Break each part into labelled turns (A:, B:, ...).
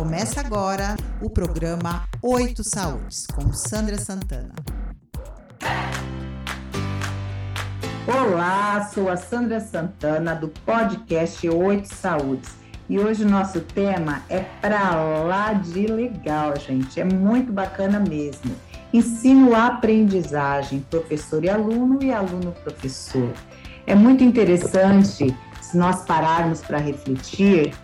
A: Começa agora o programa Oito Saúdes, com Sandra Santana.
B: Olá, sou a Sandra Santana do podcast Oito Saúdes. E hoje o nosso tema é para lá de legal, gente. É muito bacana mesmo. Ensino aprendizagem, professor e aluno e aluno professor. É muito interessante se nós pararmos para refletir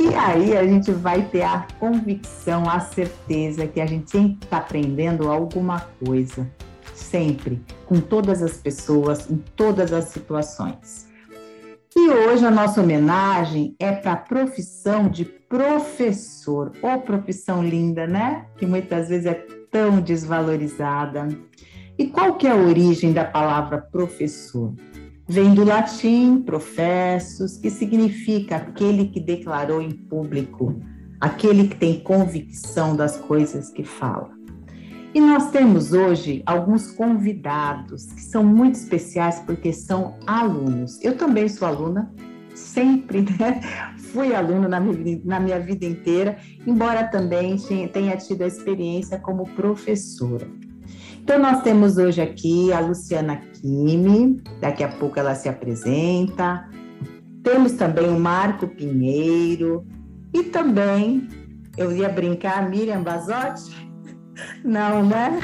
B: e aí a gente vai ter a convicção, a certeza que a gente sempre está aprendendo alguma coisa, sempre, com todas as pessoas, em todas as situações. E hoje a nossa homenagem é para a profissão de professor, ou profissão linda, né? Que muitas vezes é tão desvalorizada. E qual que é a origem da palavra professor? Vem do latim professus, que significa aquele que declarou em público, aquele que tem convicção das coisas que fala. E nós temos hoje alguns convidados que são muito especiais porque são alunos. Eu também sou aluna, sempre, né? Fui aluna na minha, na minha vida inteira, embora também tenha tido a experiência como professora. Então, nós temos hoje aqui a Luciana Kimi, daqui a pouco ela se apresenta. Temos também o Marco Pinheiro e também, eu ia brincar, Miriam Bazotti? Não, né?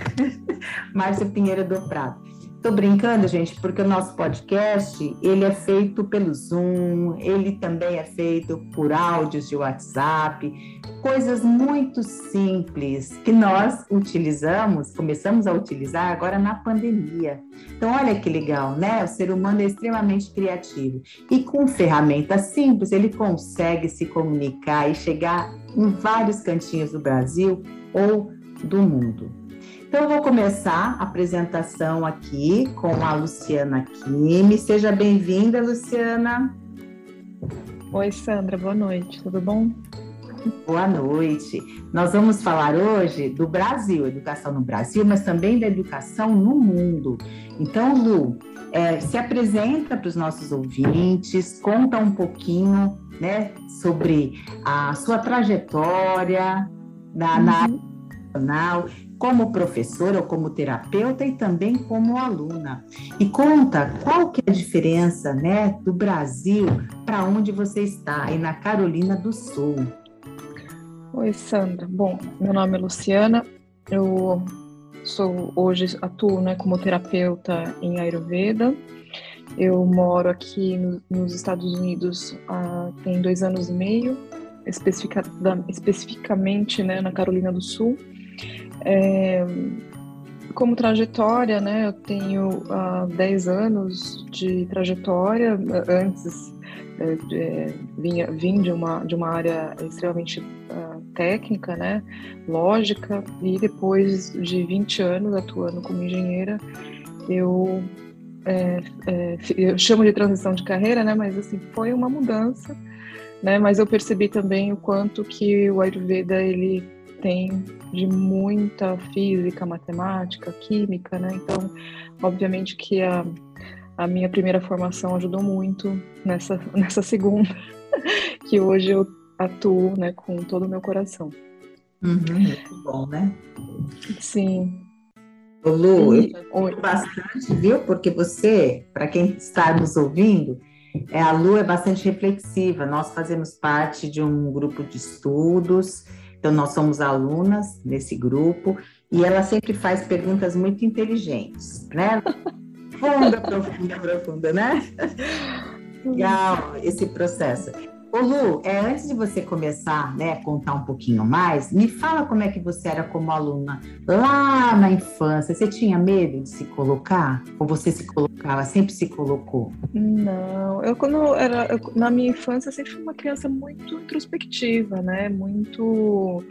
B: Márcia Pinheiro do Prado. Tô brincando, gente, porque o nosso podcast, ele é feito pelo Zoom, ele também é feito por áudios de WhatsApp, coisas muito simples que nós utilizamos, começamos a utilizar agora na pandemia. Então, olha que legal, né? O ser humano é extremamente criativo e com ferramentas simples ele consegue se comunicar e chegar em vários cantinhos do Brasil ou do mundo. Então, eu vou começar a apresentação aqui com a Luciana Kimi. Seja bem-vinda, Luciana.
C: Oi, Sandra, boa noite, tudo bom?
B: Boa noite. Nós vamos falar hoje do Brasil, educação no Brasil, mas também da educação no mundo. Então, Lu, é, se apresenta para os nossos ouvintes, conta um pouquinho né, sobre a sua trajetória na, uhum. na área profissional como professora ou como terapeuta e também como aluna. E conta qual que é a diferença, né, do Brasil para onde você está, aí na Carolina do Sul.
C: Oi, Sandra. Bom, meu nome é Luciana. Eu sou hoje atuo, né, como terapeuta em Ayurveda. Eu moro aqui no, nos Estados Unidos há tem dois anos e meio, especifica, especificamente, né, na Carolina do Sul. É, como trajetória, né, eu tenho uh, 10 anos de trajetória. Antes, é, é, vinha, vim de uma, de uma área extremamente uh, técnica, né, lógica, e depois de 20 anos atuando como engenheira, eu, é, é, eu chamo de transição de carreira, né, mas assim, foi uma mudança, né, mas eu percebi também o quanto que o Ayurveda, ele tem de muita física, matemática, química, né? Então, obviamente que a, a minha primeira formação ajudou muito nessa, nessa segunda, que hoje eu atuo né, com todo o meu coração.
B: Uhum, muito bom, né?
C: Sim.
B: Ô Lu, eu bastante, viu? Porque você, para quem está nos ouvindo, é, a Lu é bastante reflexiva. Nós fazemos parte de um grupo de estudos então, nós somos alunas nesse grupo e ela sempre faz perguntas muito inteligentes, né? Profunda, profunda, profunda, né? Legal esse processo. Ô Lu, é, antes de você começar né, contar um pouquinho mais, me fala como é que você era como aluna lá na infância. Você tinha medo de se colocar? Ou você se colocava, sempre se colocou?
C: Não, eu quando era eu, na minha infância sempre fui uma criança muito introspectiva, né? Muito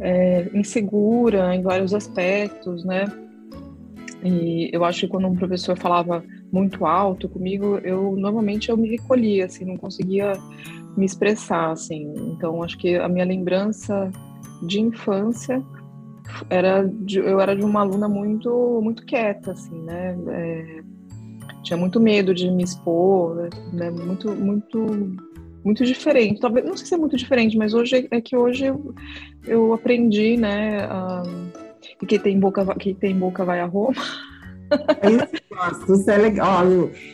C: é, insegura em vários aspectos, né? E eu acho que quando um professor falava muito alto comigo, eu normalmente eu me recolhia, assim, não conseguia me expressar, assim. Então, acho que a minha lembrança de infância era de, eu era de uma aluna muito muito quieta, assim, né? É, tinha muito medo de me expor, né? muito muito muito diferente. Talvez, não sei se é muito diferente, mas hoje é que hoje eu, eu aprendi, né? Um, que quem tem boca, quem tem boca vai a Roma.
B: É isso que eu gosto, isso é legal.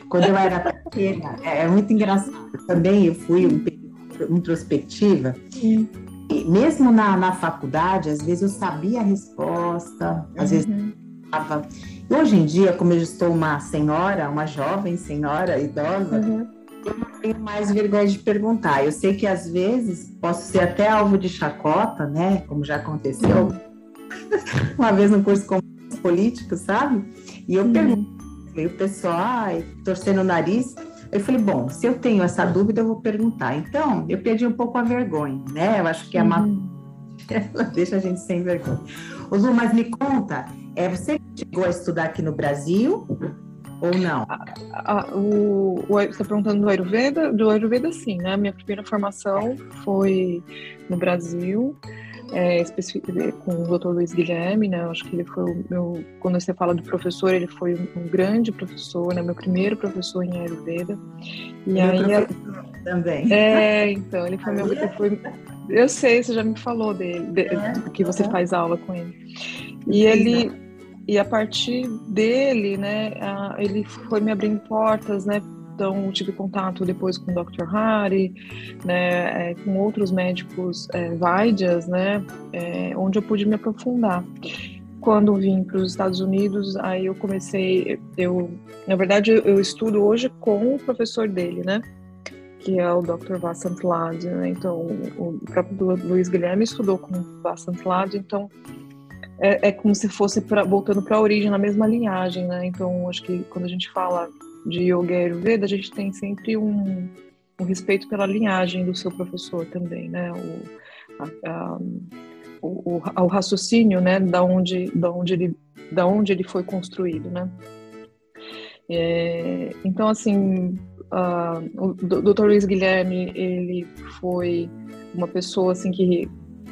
B: Quando eu era pequena, é, é muito engraçado. Também eu fui um introspectiva. Sim. E mesmo na, na faculdade, às vezes eu sabia a resposta, às uhum. vezes estava. Hoje em dia, como eu estou uma senhora, uma jovem senhora idosa, uhum. eu não tenho mais vergonha de perguntar. Eu sei que às vezes posso ser até alvo de chacota, né? Como já aconteceu uhum. uma vez no curso de político, sabe? E eu uhum. pergunto, e o pessoal, ai, torcendo o nariz. Eu falei, bom, se eu tenho essa dúvida, eu vou perguntar. Então, eu perdi um pouco a vergonha, né? Eu acho que a uhum. ela deixa a gente sem vergonha. Ô, Lu, mas me conta, é, você chegou a estudar aqui no Brasil ou não?
C: o, o, você está perguntando do Ayurveda? Do Ayurveda, sim, né? Minha primeira formação foi no Brasil é, com o Dr. Luiz Guilherme, né? Acho que ele foi o meu, quando você fala do professor, ele foi um grande professor, né? Meu primeiro professor em Ayurveda.
B: E meu aí é também.
C: É, então ele foi meu, foi, eu sei, você já me falou dele, de, é, que você é. faz aula com ele. E ele e a partir dele, né, ele foi me abrindo portas, né, então, tive contato depois com o Dr. Hari, né, é, com outros médicos é, Vaidyas, né, é, onde eu pude me aprofundar. Quando vim para os Estados Unidos, aí eu comecei, eu, na verdade, eu estudo hoje com o professor dele, né, que é o Dr. Vasant Lad, né, então o próprio Luiz Guilherme estudou com o Vasant Lad, então é, é, como se fosse pra, voltando para a origem, na mesma linhagem, né? Então, acho que quando a gente fala de Yoga e Ayurveda, a gente tem sempre um, um respeito pela linhagem do seu professor também, né? O, a, a, o, o, raciocínio, né? Da onde, da onde ele, da onde ele foi construído, né? É, então, assim, o Dr. Luiz Guilherme, ele foi uma pessoa assim que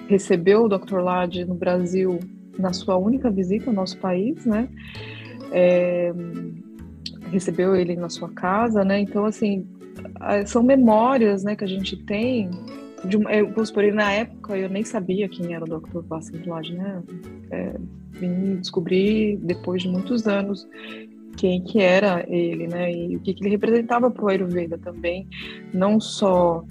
C: recebeu o Dr. Lade no Brasil na sua única visita ao nosso país, né? É, recebeu ele na sua casa, né? Então, assim, são memórias, né, que a gente tem. De eu, vamos por na época eu nem sabia quem era o Dr. Vassilage, né? É, vim descobrir depois de muitos anos quem que era ele, né? E o que, que ele representava para o Ayurveda também, não só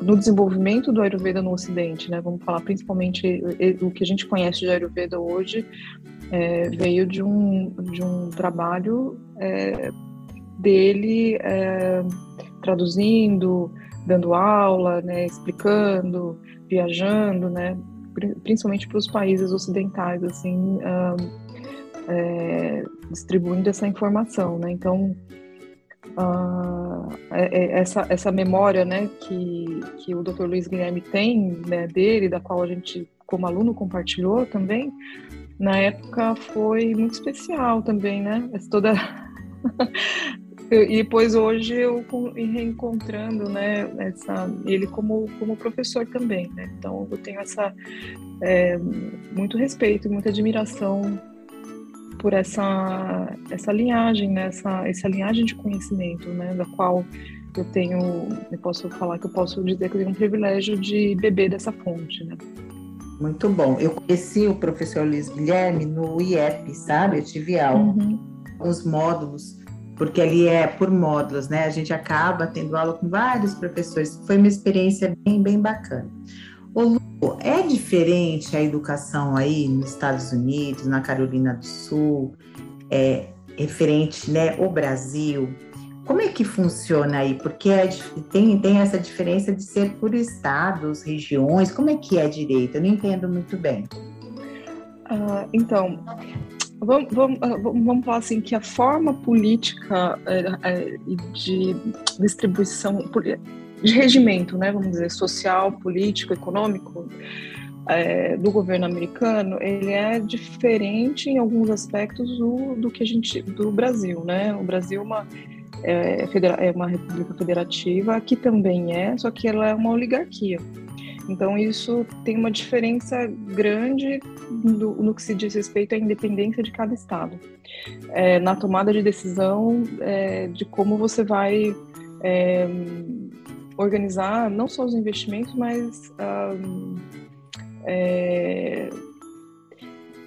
C: no desenvolvimento do Ayurveda no Ocidente, né? Vamos falar principalmente o que a gente conhece de Ayurveda hoje é, veio de um, de um trabalho é, dele é, traduzindo, dando aula, né, explicando, viajando, né, principalmente para os países ocidentais, assim, é, distribuindo essa informação, né? Então, uh, essa, essa memória, né, que, que o Dr. Luiz Guilherme tem né, dele, da qual a gente, como aluno, compartilhou também, na época foi muito especial também, né? Toda e depois hoje eu reencontrando, né, essa, ele como, como professor também, né? Então eu tenho essa é, muito respeito, muita admiração por essa essa linhagem, né? essa, essa linhagem de conhecimento, né? Da qual eu tenho, eu posso falar que eu posso dizer que eu tenho um privilégio de beber dessa fonte, né?
B: Muito bom. Eu conheci o professor Luiz Guilherme no IEP, sabe? Eu tive aula, uhum. Os módulos, porque ali é por módulos, né? A gente acaba tendo aula com vários professores. Foi uma experiência bem, bem bacana. O Lu, é diferente a educação aí nos Estados Unidos, na Carolina do Sul, é referente, né, o Brasil? Como é que funciona aí? Porque é, tem, tem essa diferença de ser por estados, regiões. Como é que é direito? Eu não entendo muito bem.
C: Uh, então, vamos, vamos, ah, vamos falar assim que a forma política é, de distribuição, de regimento, né, vamos dizer, social, político, econômico, é, do governo americano, ele é diferente em alguns aspectos do, do que a gente do Brasil, né? O Brasil é uma é, é uma república federativa, que também é, só que ela é uma oligarquia. Então, isso tem uma diferença grande no, no que se diz respeito à independência de cada Estado. É, na tomada de decisão é, de como você vai é, organizar não só os investimentos, mas um,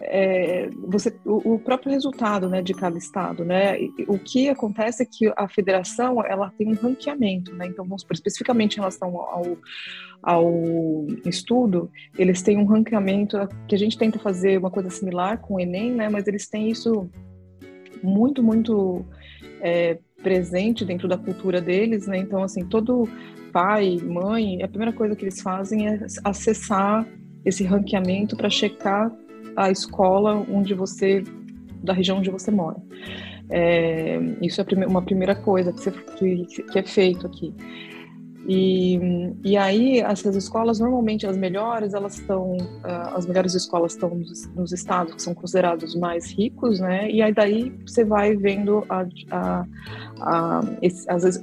C: é, você, o, o, próprio resultado né, de cada estado. Né? O que acontece é que a federação ela tem um ranqueamento, né? então vamos especificamente em relação ao, ao estudo, eles têm um ranqueamento que a gente tenta fazer uma coisa similar com o Enem, né? mas eles têm isso muito, muito é, presente dentro da cultura deles, né? Então, assim, todo pai, mãe, a primeira coisa que eles fazem é acessar esse ranqueamento para checar a escola onde você, da região onde você mora. É, isso é uma primeira coisa que, você, que, que é feito aqui. E, e aí essas escolas normalmente as melhores elas estão uh, as melhores escolas estão nos, nos, estados que são considerados mais ricos né? E aí daí você vai vendo a, a, a, esse, essa,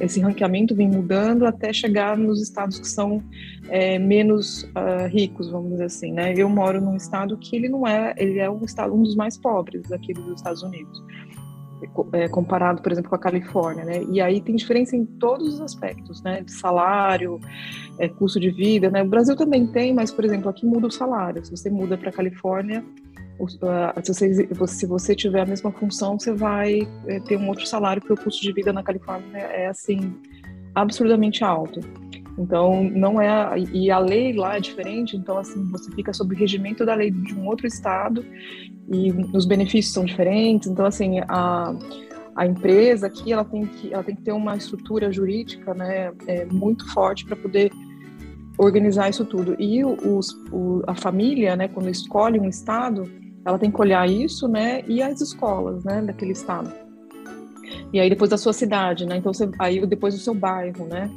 C: esse ranqueamento vem mudando até chegar nos estados que são é, menos uh, ricos vamos dizer assim né? Eu moro num estado que ele não é ele é um estado um dos mais pobres aqui dos Estados Unidos é, comparado, por exemplo, com a Califórnia, né? E aí tem diferença em todos os aspectos, né? Salário, é, custo de vida, né? O Brasil também tem, mas, por exemplo, aqui muda o salário. Se você muda para a Califórnia, se você, se você tiver a mesma função, você vai é, ter um outro salário, porque o custo de vida na Califórnia é, assim, absurdamente alto. Então, não é. E a lei lá é diferente, então, assim, você fica sob o regimento da lei de um outro estado e os benefícios são diferentes. Então, assim, a, a empresa aqui, ela tem que, ela tem que ter uma estrutura jurídica, né, é, muito forte para poder organizar isso tudo. E os, o, a família, né, quando escolhe um estado, ela tem que olhar isso, né, e as escolas, né, daquele estado. E aí depois da sua cidade, né? Então você, aí depois do seu bairro, né?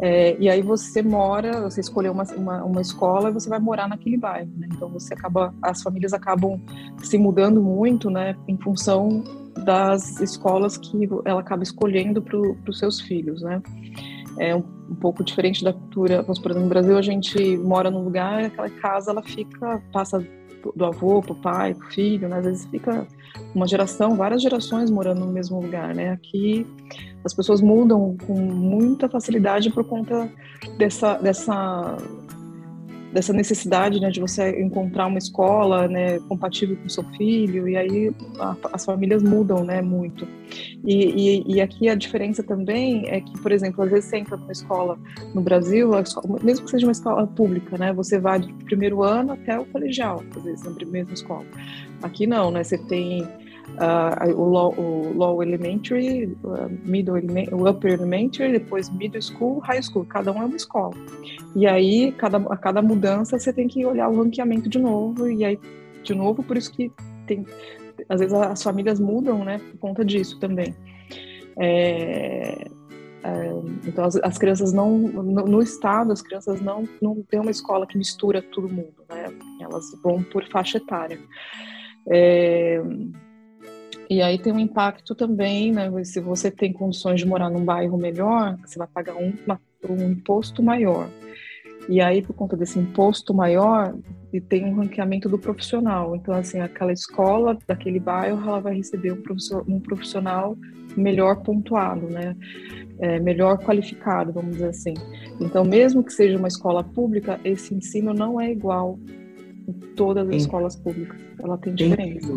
C: É, e aí você mora, você escolheu uma, uma, uma, escola e você vai morar naquele bairro, né? Então você acaba, as famílias acabam se mudando muito, né? Em função das escolas que ela acaba escolhendo para os seus filhos, né? É um, um, pouco diferente da cultura, por exemplo, no Brasil a gente mora num lugar, aquela casa ela fica, passa do avô para o pai, para o filho, né? Às vezes fica uma geração, várias gerações morando no mesmo lugar, né? Aqui as pessoas mudam com muita facilidade por conta dessa, dessa, dessa necessidade né, de você encontrar uma escola né, compatível com o seu filho, e aí a, as famílias mudam né, muito. E, e, e, aqui a diferença também é que, por exemplo, às vezes você entra numa escola no Brasil, escola, mesmo que seja uma escola pública, né, você vai do primeiro ano até o colegial, às vezes, na mesma escola. Aqui não, né, você tem uh, o, low, o low elementary, uh, middle o upper elementary, depois middle school, high school. Cada um é uma escola. E aí, cada, a cada mudança, você tem que olhar o ranqueamento de novo. E aí, de novo, por isso que tem, às vezes as famílias mudam, né, por conta disso também. É, é, então as, as, crianças não no, no, estado as crianças não não tem uma escola que mistura todo mundo né elas vão por faixa etária é, e aí tem um impacto também, né? Se você tem condições de morar num bairro melhor, você vai pagar um, um imposto maior. E aí, por conta desse imposto maior, e tem um ranqueamento do profissional. Então, assim, aquela escola daquele bairro, ela vai receber um profissional, um profissional melhor pontuado, né? É, melhor qualificado, vamos dizer assim. Então, mesmo que seja uma escola pública, esse ensino não é igual em todas as Sim. escolas públicas. Ela tem diferença.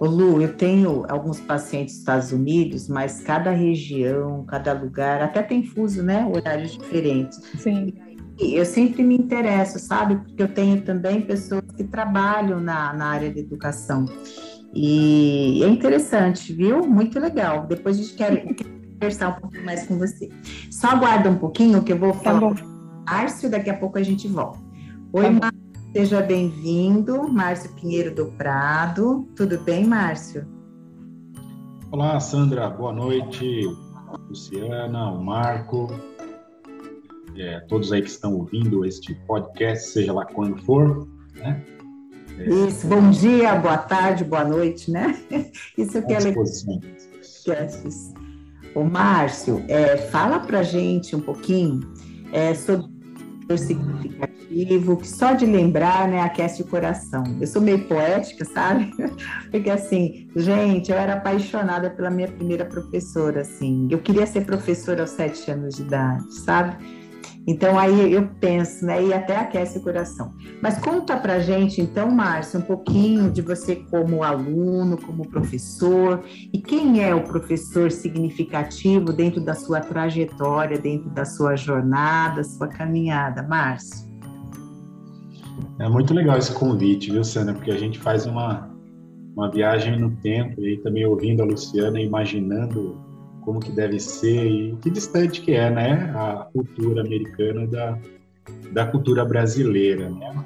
B: Ô Lu, eu tenho alguns pacientes dos Estados Unidos, mas cada região, cada lugar, até tem fuso, né? Horários diferentes.
C: Sim.
B: E eu sempre me interesso, sabe? Porque eu tenho também pessoas que trabalham na, na área de educação. E é interessante, viu? Muito legal. Depois a gente quer conversar um pouco mais com você. Só aguarda um pouquinho que eu vou tá falar tá com Márcio, daqui a pouco a gente volta. Oi, tá Márcio. Seja bem-vindo, Márcio Pinheiro do Prado. Tudo bem, Márcio?
D: Olá, Sandra. Boa noite. Luciana, o Marco, é, todos aí que estão ouvindo este podcast, seja lá quando for, né?
B: É, Isso, bom dia, boa tarde, boa noite, né? Isso que é legal. O Márcio, é, fala pra gente um pouquinho é, sobre significativo, que só de lembrar, né, aquece o coração. Eu sou meio poética, sabe? Porque assim, gente, eu era apaixonada pela minha primeira professora, assim. Eu queria ser professora aos sete anos de idade, sabe? Então aí eu penso, né, e até aquece o coração. Mas conta pra gente, então, Márcio, um pouquinho de você como aluno, como professor, e quem é o professor significativo dentro da sua trajetória, dentro da sua jornada, sua caminhada, Márcio?
D: É muito legal esse convite, viu, Sandra? Porque a gente faz uma, uma viagem no tempo e também ouvindo a Luciana, imaginando como que deve ser e que distante que é, né, a cultura americana da, da cultura brasileira, né?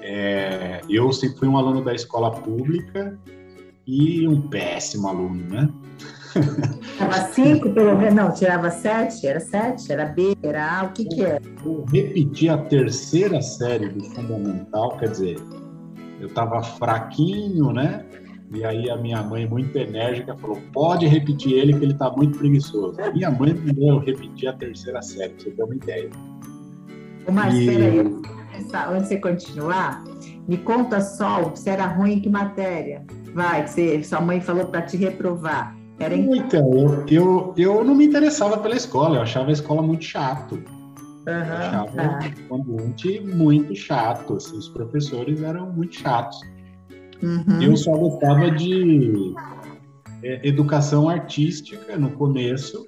D: É, eu sempre fui um aluno da escola pública e um péssimo aluno, né?
B: Tirava cinco, pelo menos, não, tirava sete, era sete, era B, era A, o que que era?
D: Eu repeti a terceira série do fundamental, quer dizer, eu estava fraquinho, né? E aí a minha mãe, muito enérgica, falou: pode repetir ele, que ele está muito preguiçoso. Minha mãe mandou eu repetir a terceira série, pra você ter uma ideia.
B: Marcelo, e... antes de você continuar, me conta só se era ruim em que matéria. Vai, que você, sua mãe falou para te reprovar. Era em...
D: Então, eu, eu, eu não me interessava pela escola, eu achava a escola muito chato.
B: Uhum, eu achava
D: tá. um ambiente muito chato, assim, os professores eram muito chatos. Uhum. Eu só gostava de é, educação artística no começo,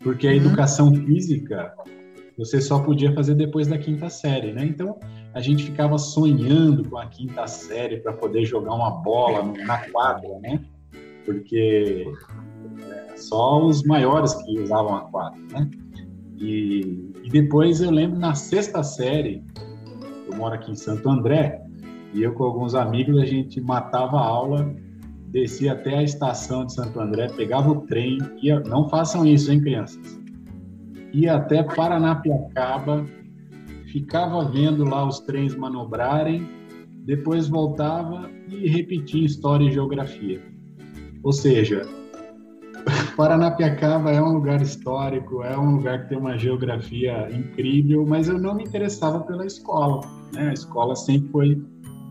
D: porque a uhum. educação física você só podia fazer depois da quinta série, né? Então a gente ficava sonhando com a quinta série para poder jogar uma bola na quadra, né? Porque é, só os maiores que usavam a quadra, né? E, e depois eu lembro na sexta série, eu moro aqui em Santo André, e eu com alguns amigos, a gente matava a aula, descia até a estação de Santo André, pegava o trem, ia, não façam isso, hein, crianças? Ia até Paranapiacaba, ficava vendo lá os trens manobrarem, depois voltava e repetia história e geografia. Ou seja, Paranapiacaba é um lugar histórico, é um lugar que tem uma geografia incrível, mas eu não me interessava pela escola. Né? A escola sempre foi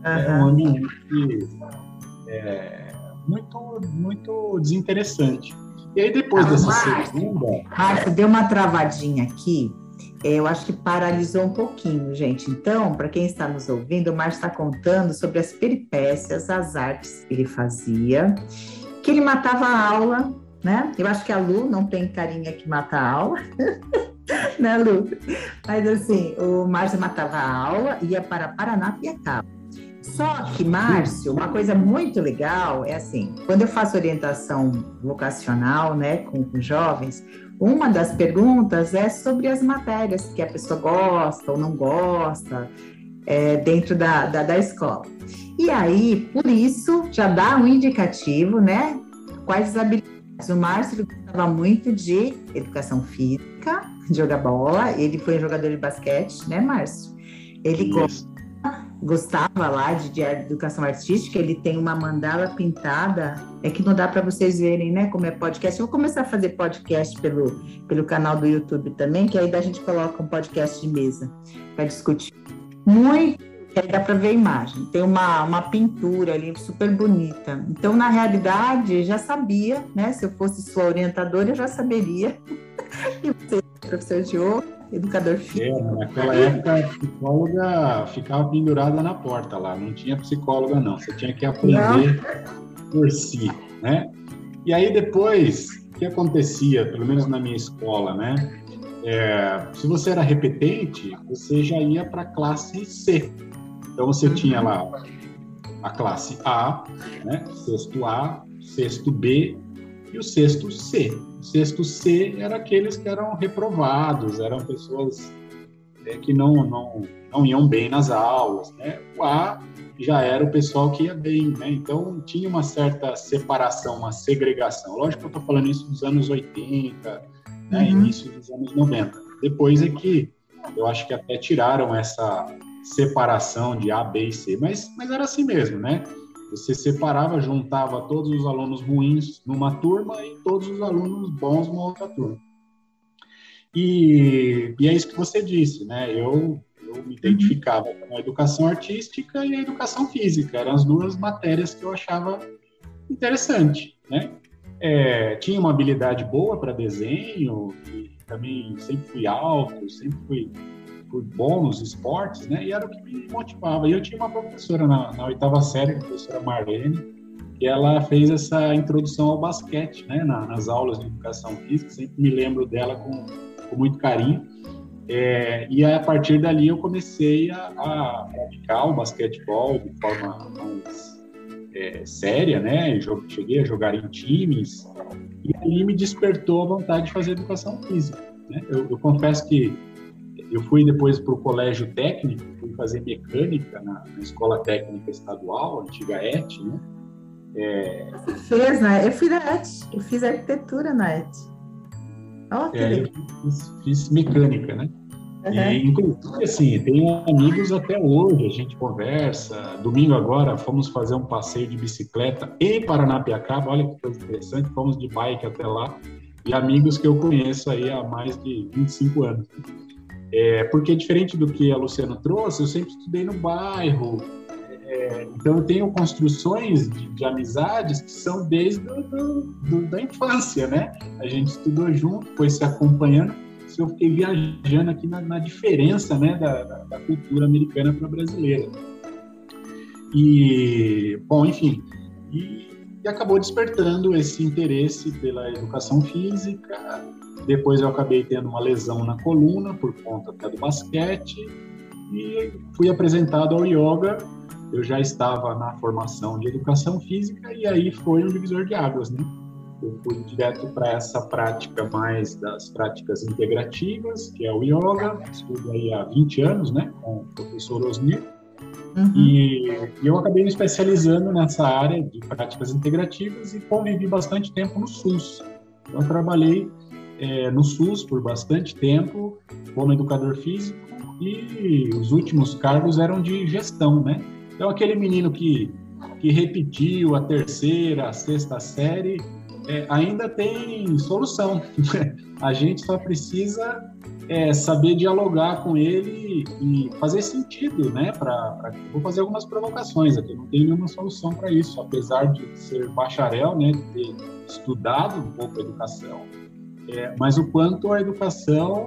D: é um ambiente é, muito, muito desinteressante. E aí, depois ah, dessa Marcio, segunda.
B: Márcio, deu uma travadinha aqui. É, eu acho que paralisou um pouquinho, gente. Então, para quem está nos ouvindo, o Márcio está contando sobre as peripécias, as artes que ele fazia, que ele matava a aula, né? Eu acho que a Lu não tem carinha que mata a aula. né, Lu? Mas assim, o Márcio matava a aula, ia para Paraná e acaba. Só que, Márcio, uma coisa muito legal é assim, quando eu faço orientação vocacional, né, com, com jovens, uma das perguntas é sobre as matérias que a pessoa gosta ou não gosta é, dentro da, da, da escola. E aí, por isso, já dá um indicativo, né? Quais as habilidades. O Márcio gostava muito de educação física, de jogar bola. Ele foi jogador de basquete, né, Márcio? Ele gosta gostava lá de, de, educação artística, ele tem uma mandala pintada, é que não dá para vocês verem, né, como é podcast. Eu vou começar a fazer podcast pelo, pelo canal do YouTube também, que aí a gente coloca um podcast de mesa para discutir. Muito, dá para ver a imagem. Tem uma, uma pintura ali super bonita. Então, na realidade, já sabia, né, se eu fosse sua orientadora, eu já saberia que você professor de ouro educador físico.
D: É, naquela época, a psicóloga ficava pendurada na porta lá, não tinha psicóloga não, você tinha que aprender não. por si, né? E aí depois, o que acontecia, pelo menos na minha escola, né? É, se você era repetente, você já ia para a classe C. Então você tinha lá a classe A, né? sexto A, sexto B e o sexto C. O sexto C era aqueles que eram reprovados, eram pessoas é, que não, não, não iam bem nas aulas. Né? O A já era o pessoal que ia bem, né? então tinha uma certa separação, uma segregação. Lógico que eu estou falando isso dos anos 80, né? uhum. início dos anos 90. Depois é que eu acho que até tiraram essa separação de A, B e C, mas, mas era assim mesmo, né? Você separava, juntava todos os alunos ruins numa turma e todos os alunos bons numa outra turma. E, e é isso que você disse, né? Eu, eu me identificava com a educação artística e a educação física. Eram as duas matérias que eu achava interessante, né? É, tinha uma habilidade boa para desenho, também sempre fui alto, sempre fui, bom nos esportes, né? E era o que me motivava. E eu tinha uma professora na, na oitava série, a professora Marlene, que ela fez essa introdução ao basquete, né? Na, nas aulas de educação física, sempre me lembro dela com, com muito carinho. É, e a partir dali eu comecei a, a praticar o basquetebol de forma mais é, séria, né? Eu cheguei a jogar em times e ali me despertou a vontade de fazer educação física. Né? Eu, eu confesso que eu fui depois para o colégio técnico, fui fazer mecânica na, na escola técnica estadual, antiga ET, né?
B: É... Você fez, né? Eu fiz a ET, eu fiz arquitetura na ET.
D: Oh, é, fiz, fiz mecânica, né? Uhum. E, inclusive, assim, tenho amigos até hoje, a gente conversa. Domingo agora fomos fazer um passeio de bicicleta em Paranapiacaba, olha que coisa interessante, fomos de bike até lá, e amigos que eu conheço aí há mais de 25 anos. É, porque diferente do que a Luciana trouxe, eu sempre estudei no bairro, é, então eu tenho construções de, de, amizades que são desde do, do, do, da infância, né? A gente estudou junto, foi se acompanhando, eu fiquei viajando aqui na, na diferença né, da, da cultura americana para a brasileira. E, bom, enfim, e, e, acabou despertando esse interesse pela educação física. Depois eu acabei tendo uma lesão na coluna por conta até do basquete e fui apresentado ao yoga. Eu já estava na formação de educação física e aí foi um divisor de águas, né? eu fui direto para essa prática mais das práticas integrativas, que é o yoga, estudo aí há 20 anos, né, com o professor Osnir, uhum. e, e, eu acabei me especializando nessa área de práticas integrativas e convivi bastante tempo no SUS. Então, eu trabalhei é, no SUS por bastante tempo como educador físico e os últimos cargos eram de gestão, né? Então, aquele menino que, que repetiu a terceira, a sexta série, é, ainda tem solução. a gente só precisa é, saber dialogar com ele e fazer sentido, né? Pra, pra, vou fazer algumas provocações aqui. Não tem nenhuma solução para isso, apesar de ser bacharel, né? De ter estudado um pouco a educação, é, mas o quanto a educação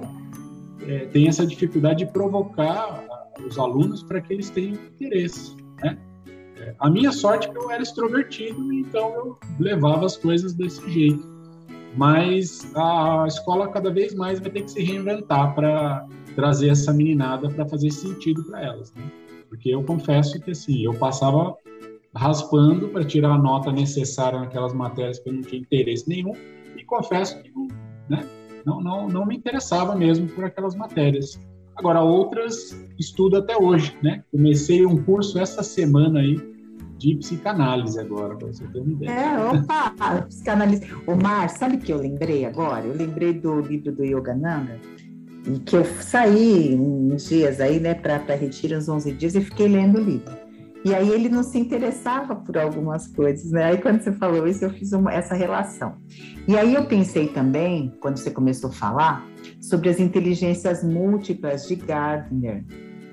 D: é, tem essa dificuldade de provocar os alunos para que eles tenham interesse, né? A minha sorte é que eu era extrovertido, então eu levava as coisas desse jeito. Mas a escola cada vez mais vai ter que se reinventar para trazer essa meninada para fazer sentido para elas. Né? Porque eu confesso que assim, eu passava raspando para tirar a nota necessária naquelas matérias que eu não tinha interesse nenhum e confesso que né, não, não, não me interessava mesmo por aquelas matérias. Agora, outras estudo até hoje, né? Comecei um curso essa semana aí de psicanálise agora, para você ter uma ideia.
B: É, opa, psicanálise. Omar, sabe que eu lembrei agora? Eu lembrei do livro do Yogananda, e que eu saí uns dias aí, né, para retirar uns 11 dias e fiquei lendo o livro. E aí ele não se interessava por algumas coisas, né? Aí quando você falou isso, eu fiz uma, essa relação. E aí eu pensei também, quando você começou a falar, sobre as inteligências múltiplas de Gardner.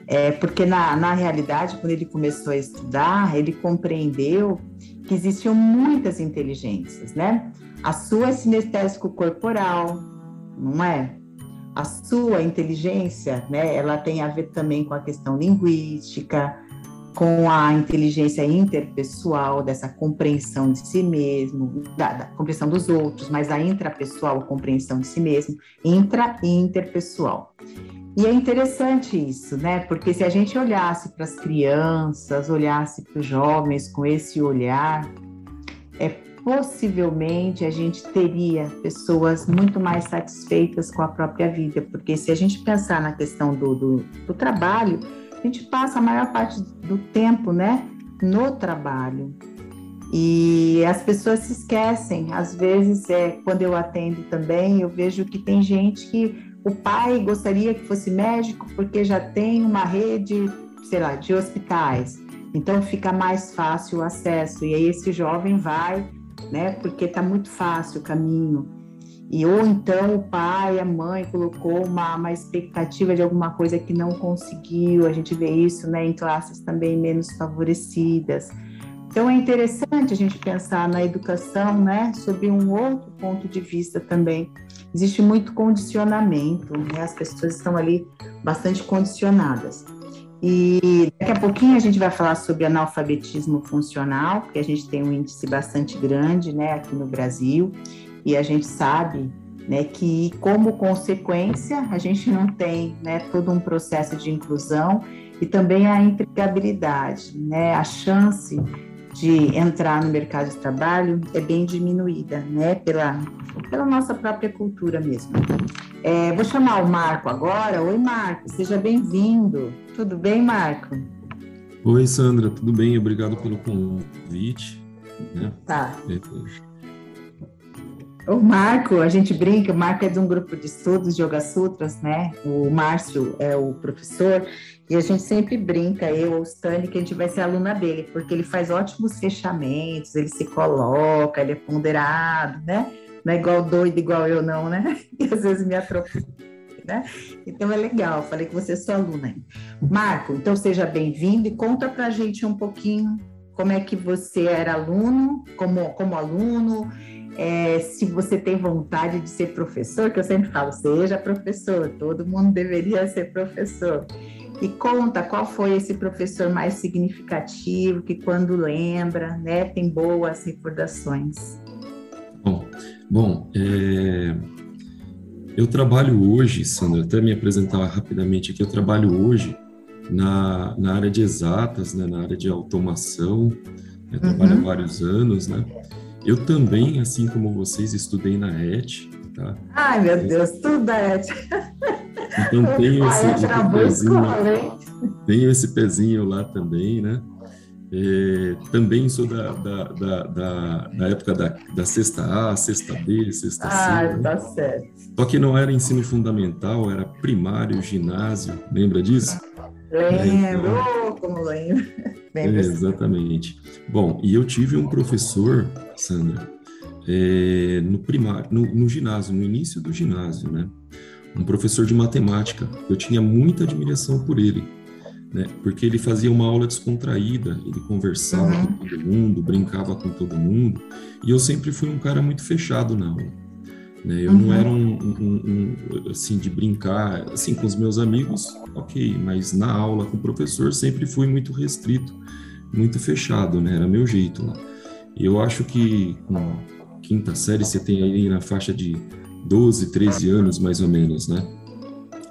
B: É, porque na, na realidade, quando ele começou a estudar, ele compreendeu que existiam muitas inteligências, né? A sua é sinestésico corporal, não é? A sua inteligência, né? Ela tem a ver também com a questão linguística, com a inteligência interpessoal, dessa compreensão de si mesmo, da, da, compreensão dos outros, mas a intrapessoal, a compreensão de si mesmo, intra e interpessoal. E é interessante isso, né? Porque se a gente olhasse para as crianças, olhasse para os jovens com esse olhar, é possivelmente a gente teria pessoas muito mais satisfeitas com a própria vida, porque se a gente pensar na questão do, do, do trabalho, a gente passa a maior parte do tempo, né, no trabalho. E as pessoas se esquecem. Às vezes, é, quando eu atendo também, eu vejo que tem gente que o pai gostaria que fosse médico porque já tem uma rede, sei lá, de hospitais. Então fica mais fácil o acesso. E aí esse jovem vai, né, porque está muito fácil o caminho. E ou então o pai, a mãe colocou uma, uma expectativa de alguma coisa que não conseguiu. A gente vê isso né, em classes também menos favorecidas. Então é interessante a gente pensar na educação, né, sob um outro ponto de vista também. Existe muito condicionamento, né? As pessoas estão ali bastante condicionadas. E daqui a pouquinho a gente vai falar sobre analfabetismo funcional, porque a gente tem um índice bastante grande, né, aqui no Brasil, e a gente sabe, né, que como consequência a gente não tem, né, todo um processo de inclusão e também a empregabilidade, né, a chance de entrar no mercado de trabalho é bem diminuída, né, pela, pela nossa própria cultura mesmo. É, vou chamar o Marco agora. Oi, Marco, seja bem-vindo. Tudo bem, Marco?
E: Oi, Sandra, tudo bem? Obrigado pelo convite.
B: Né? Tá. É, o Marco, a gente brinca, o Marco é de um grupo de estudos de Yoga Sutras, né? O Márcio é o professor, e a gente sempre brinca, eu ou o Stanley, que a gente vai ser aluna dele, porque ele faz ótimos fechamentos, ele se coloca, ele é ponderado, né? Não é igual doido, igual eu, não, né? E às vezes me atropela. Né? Então é legal, falei que você é sua aluna. Marco, então seja bem-vindo e conta pra gente um pouquinho como é que você era aluno, como, como aluno, é, se você tem vontade de ser professor, que eu sempre falo, seja professor, todo mundo deveria ser professor. E conta qual foi esse professor mais significativo, que quando lembra, né, tem boas recordações.
E: Bom, bom é... eu trabalho hoje, Sandra, até me apresentar rapidamente aqui, eu trabalho hoje na, na área de exatas, né, na área de automação, eu trabalho uhum. há vários anos, né? Eu também, assim como vocês, estudei na ET, tá?
B: Ai, meu Deus, tudo da ET.
E: Então tenho esse, esse pezinho, tenho esse pezinho lá também, né? É, também sou da, da, da, da, da época da, da sexta A, sexta B, sexta C.
B: Ah, né? tá certo.
E: Só que não era ensino fundamental, era primário, ginásio, lembra disso?
B: Lembro, é, então, como lembro.
E: É, exatamente. Bom, e eu tive um professor, Sandra, é, no primário, no, no ginásio, no início do ginásio, né? um professor de matemática. Eu tinha muita admiração por ele, né? Porque ele fazia uma aula descontraída, ele conversava uhum. com todo mundo, brincava com todo mundo, e eu sempre fui um cara muito fechado na aula. Né? Eu uhum. não era um, um, um, assim de brincar assim com os meus amigos, ok, mas na aula com o professor sempre fui muito restrito, muito fechado, né? Era meu jeito lá. E eu acho que com quinta série você tem aí na faixa de 12, 13 anos mais ou menos, né?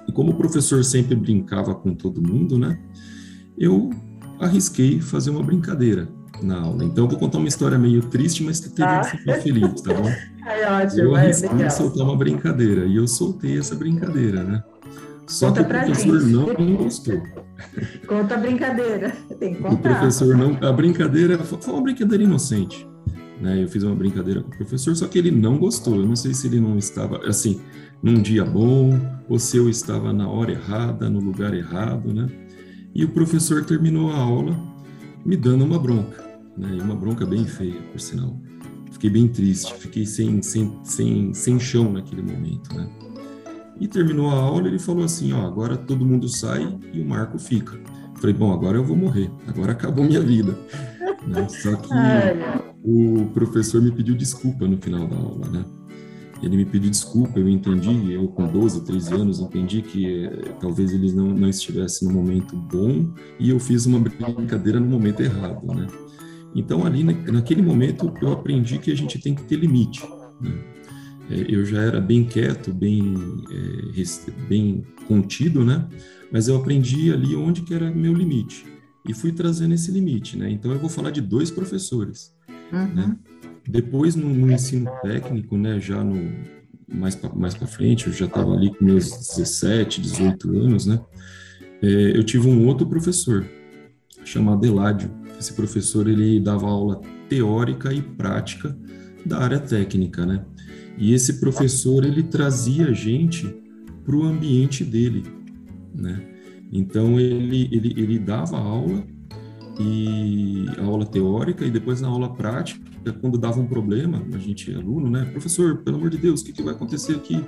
E: E como o professor sempre brincava com todo mundo, né? Eu arrisquei fazer uma brincadeira na aula. Então eu vou contar uma história meio triste, mas que teve ah. um final feliz, tá bom?
B: É ótimo,
E: eu arrisquei é soltar uma brincadeira e eu soltei essa brincadeira, né? Só Conta que o professor gente. não gostou.
B: Conta a brincadeira, tem que contar.
E: O professor não, a brincadeira foi uma brincadeira inocente. Né? Eu fiz uma brincadeira com o professor, só que ele não gostou. Eu não sei se ele não estava, assim, num dia bom, ou se eu estava na hora errada, no lugar errado, né? E o professor terminou a aula me dando uma bronca, né? E uma bronca bem feia, por sinal. Fiquei bem triste, fiquei sem, sem, sem, sem chão naquele momento, né? E terminou a aula, ele falou assim, ó, agora todo mundo sai e o Marco fica. Falei, bom, agora eu vou morrer, agora acabou minha vida. Né? Só que o professor me pediu desculpa no final da aula, né? Ele me pediu desculpa, eu entendi, eu com 12, 13 anos, entendi que eh, talvez eles não, não estivesse no momento bom e eu fiz uma brincadeira no momento errado, né? Então, ali, naquele momento, eu aprendi que a gente tem que ter limite, né? É, eu já era bem quieto, bem, é, bem contido, né? Mas eu aprendi ali onde que era meu limite e fui trazendo esse limite, né? Então eu vou falar de dois professores, uhum. né? Depois no, no, ensino técnico, né? Já no mais pra, mais para frente, eu já estava ali com meus 17, 18 anos, né? É, eu tive um outro professor chamado Eládio. Esse professor ele dava aula teórica e prática da área técnica, né? E esse professor ele trazia a gente para o ambiente dele, né? Então ele, ele, ele dava aula e aula teórica e depois na aula prática quando dava um problema, a gente aluno, né? Professor, pelo amor de Deus, o que, que vai acontecer aqui?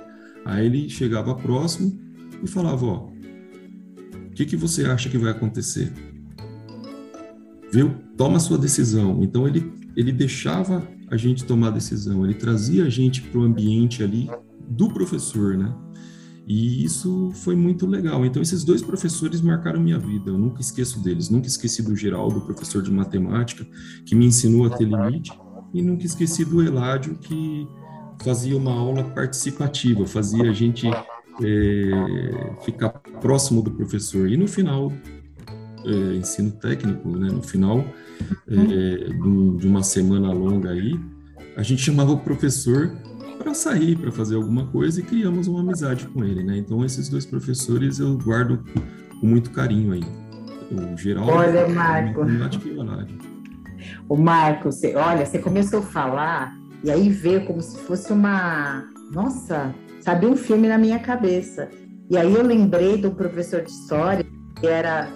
E: Aí ele chegava próximo e falava, ó, o que, que você acha que vai acontecer? Viu? Toma sua decisão. Então ele, ele deixava a gente tomar a decisão, ele trazia a gente para o ambiente ali do professor, né? E isso foi muito legal. Então, esses dois professores marcaram minha vida. Eu nunca esqueço deles. Nunca esqueci do Geraldo, professor de matemática, que me ensinou a ter limite. E nunca esqueci do Eládio, que fazia uma aula participativa, fazia a gente é, ficar próximo do professor. E no final, é, ensino técnico, né, no final é, de uma semana longa aí, a gente chamava o professor para sair, para fazer alguma coisa e criamos uma amizade com ele, né? Então esses dois professores eu guardo com muito carinho aí. O Geraldo
B: olha, Marco.
E: O
B: Marco, você, olha, você começou a falar e aí veio como se fosse uma, nossa, sabe um filme na minha cabeça. E aí eu lembrei do professor de história que era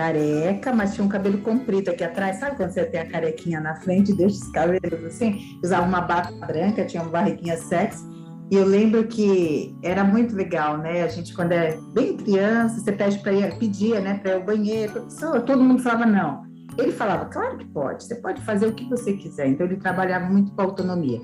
B: careca, mas tinha um cabelo comprido aqui atrás. Sabe quando você tem a carequinha na frente deixa os cabelos assim? Usava uma bata branca, tinha uma barriguinha sexy. E eu lembro que era muito legal, né? A gente, quando é bem criança, você pede para ir, pedia, né, para ir ao banheiro, todo mundo falava não. Ele falava, claro que pode, você pode fazer o que você quiser. Então, ele trabalhava muito com autonomia.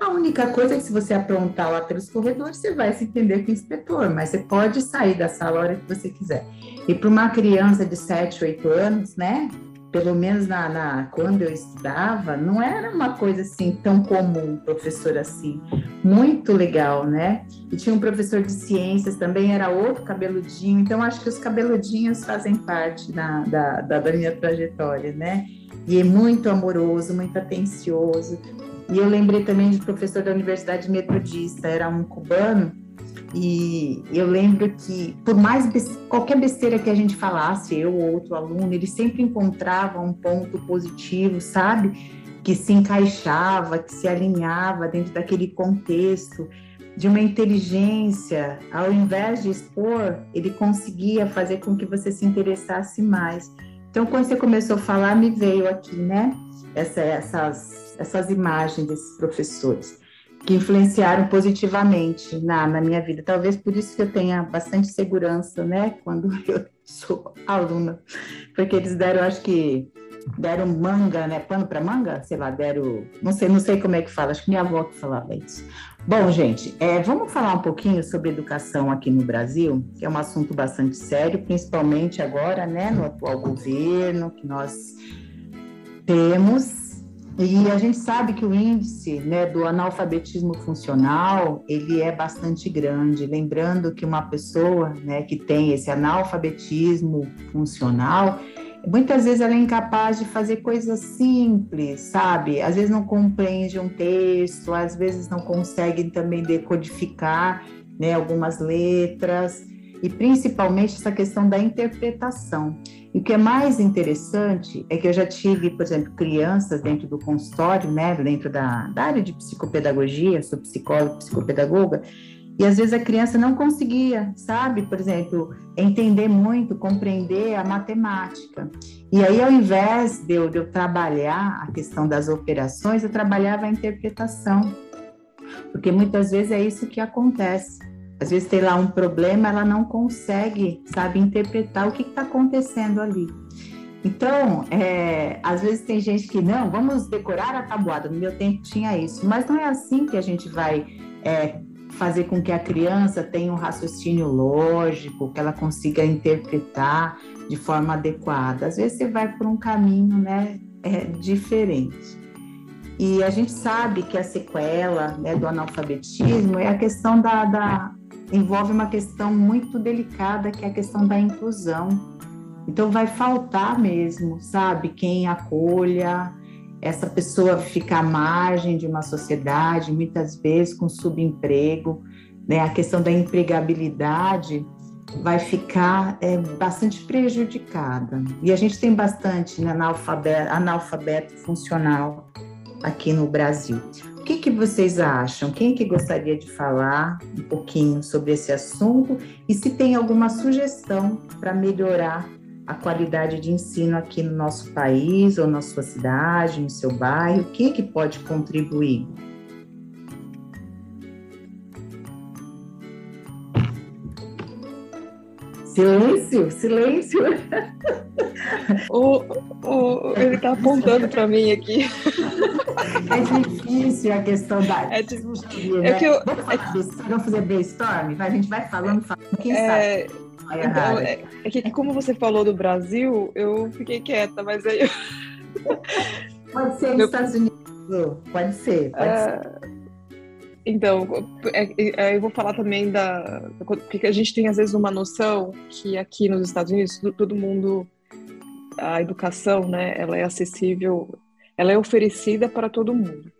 B: A única coisa é que se você aprontar lá pelos corredores, você vai se entender com o inspetor, mas você pode sair da sala a hora que você quiser. E para uma criança de 7, 8 anos, né? Pelo menos na, na, quando eu estudava, não era uma coisa assim tão comum, professor assim. Muito legal, né? E tinha um professor de ciências também, era outro cabeludinho. Então, acho que os cabeludinhos fazem parte da, da, da minha trajetória, né? E é muito amoroso, muito atencioso. E eu lembrei também de professor da Universidade Metodista, era um cubano, e eu lembro que, por mais qualquer besteira que a gente falasse, eu ou outro aluno, ele sempre encontrava um ponto positivo, sabe? Que se encaixava, que se alinhava dentro daquele contexto de uma inteligência, ao invés de expor, ele conseguia fazer com que você se interessasse mais. Então, quando você começou a falar, me veio aqui, né? Essa, essas essas imagens desses professores que influenciaram positivamente na, na minha vida. Talvez por isso que eu tenha bastante segurança, né, quando eu sou aluna, porque eles deram, acho que deram manga, né, pano para manga, sei lá, deram, não sei, não sei como é que fala, acho que minha avó que falava isso. Bom, gente, é, vamos falar um pouquinho sobre educação aqui no Brasil, que é um assunto bastante sério, principalmente agora, né, no atual governo que nós temos e a gente sabe que o índice né, do analfabetismo funcional ele é bastante grande. Lembrando que uma pessoa né, que tem esse analfabetismo funcional, muitas vezes ela é incapaz de fazer coisas simples, sabe? Às vezes não compreende um texto, às vezes não consegue também decodificar né, algumas letras, e principalmente essa questão da interpretação. E o que é mais interessante é que eu já tive, por exemplo, crianças dentro do consultório, né, dentro da, da área de psicopedagogia, sou psicóloga, psicopedagoga, e às vezes a criança não conseguia, sabe, por exemplo, entender muito, compreender a matemática. E aí, ao invés de eu, de eu trabalhar a questão das operações, eu trabalhava a interpretação, porque muitas vezes é isso que acontece às vezes tem lá um problema, ela não consegue, sabe, interpretar o que está acontecendo ali. Então, é, às vezes tem gente que, não, vamos decorar a tabuada, no meu tempo tinha isso, mas não é assim que a gente vai é, fazer com que a criança tenha um raciocínio lógico, que ela consiga interpretar de forma adequada. Às vezes você vai por um caminho né, é, diferente. E a gente sabe que a sequela né, do analfabetismo é a questão da, da, envolve uma questão muito delicada, que é a questão da inclusão. Então, vai faltar mesmo, sabe, quem acolha, essa pessoa fica à margem de uma sociedade, muitas vezes com subemprego, né? A questão da empregabilidade vai ficar é, bastante prejudicada. E a gente tem bastante né, analfabeto, analfabeto funcional aqui no Brasil que, que vocês acham? Quem que gostaria de falar um pouquinho sobre esse assunto e se tem alguma sugestão para melhorar a qualidade de ensino aqui no nosso país, ou na sua cidade, no seu bairro? O que, que pode contribuir? Silêncio, silêncio.
C: O, o, ele está apontando para mim aqui.
B: É difícil a questão da.
C: É, difícil. é que eu,
B: vamos, é... vamos fazer brainstorm? A gente vai falando, falando, quem é... sabe.
C: Então, é, é, que como você falou do Brasil, eu fiquei quieta, mas aí. Eu...
B: Pode ser nos eu... Estados Unidos. Pode ser, pode uh... ser.
C: Então, é, é, eu vou falar também da. Porque a gente tem, às vezes, uma noção que aqui nos Estados Unidos, todo mundo. A educação, né, ela é acessível, ela é oferecida para todo mundo.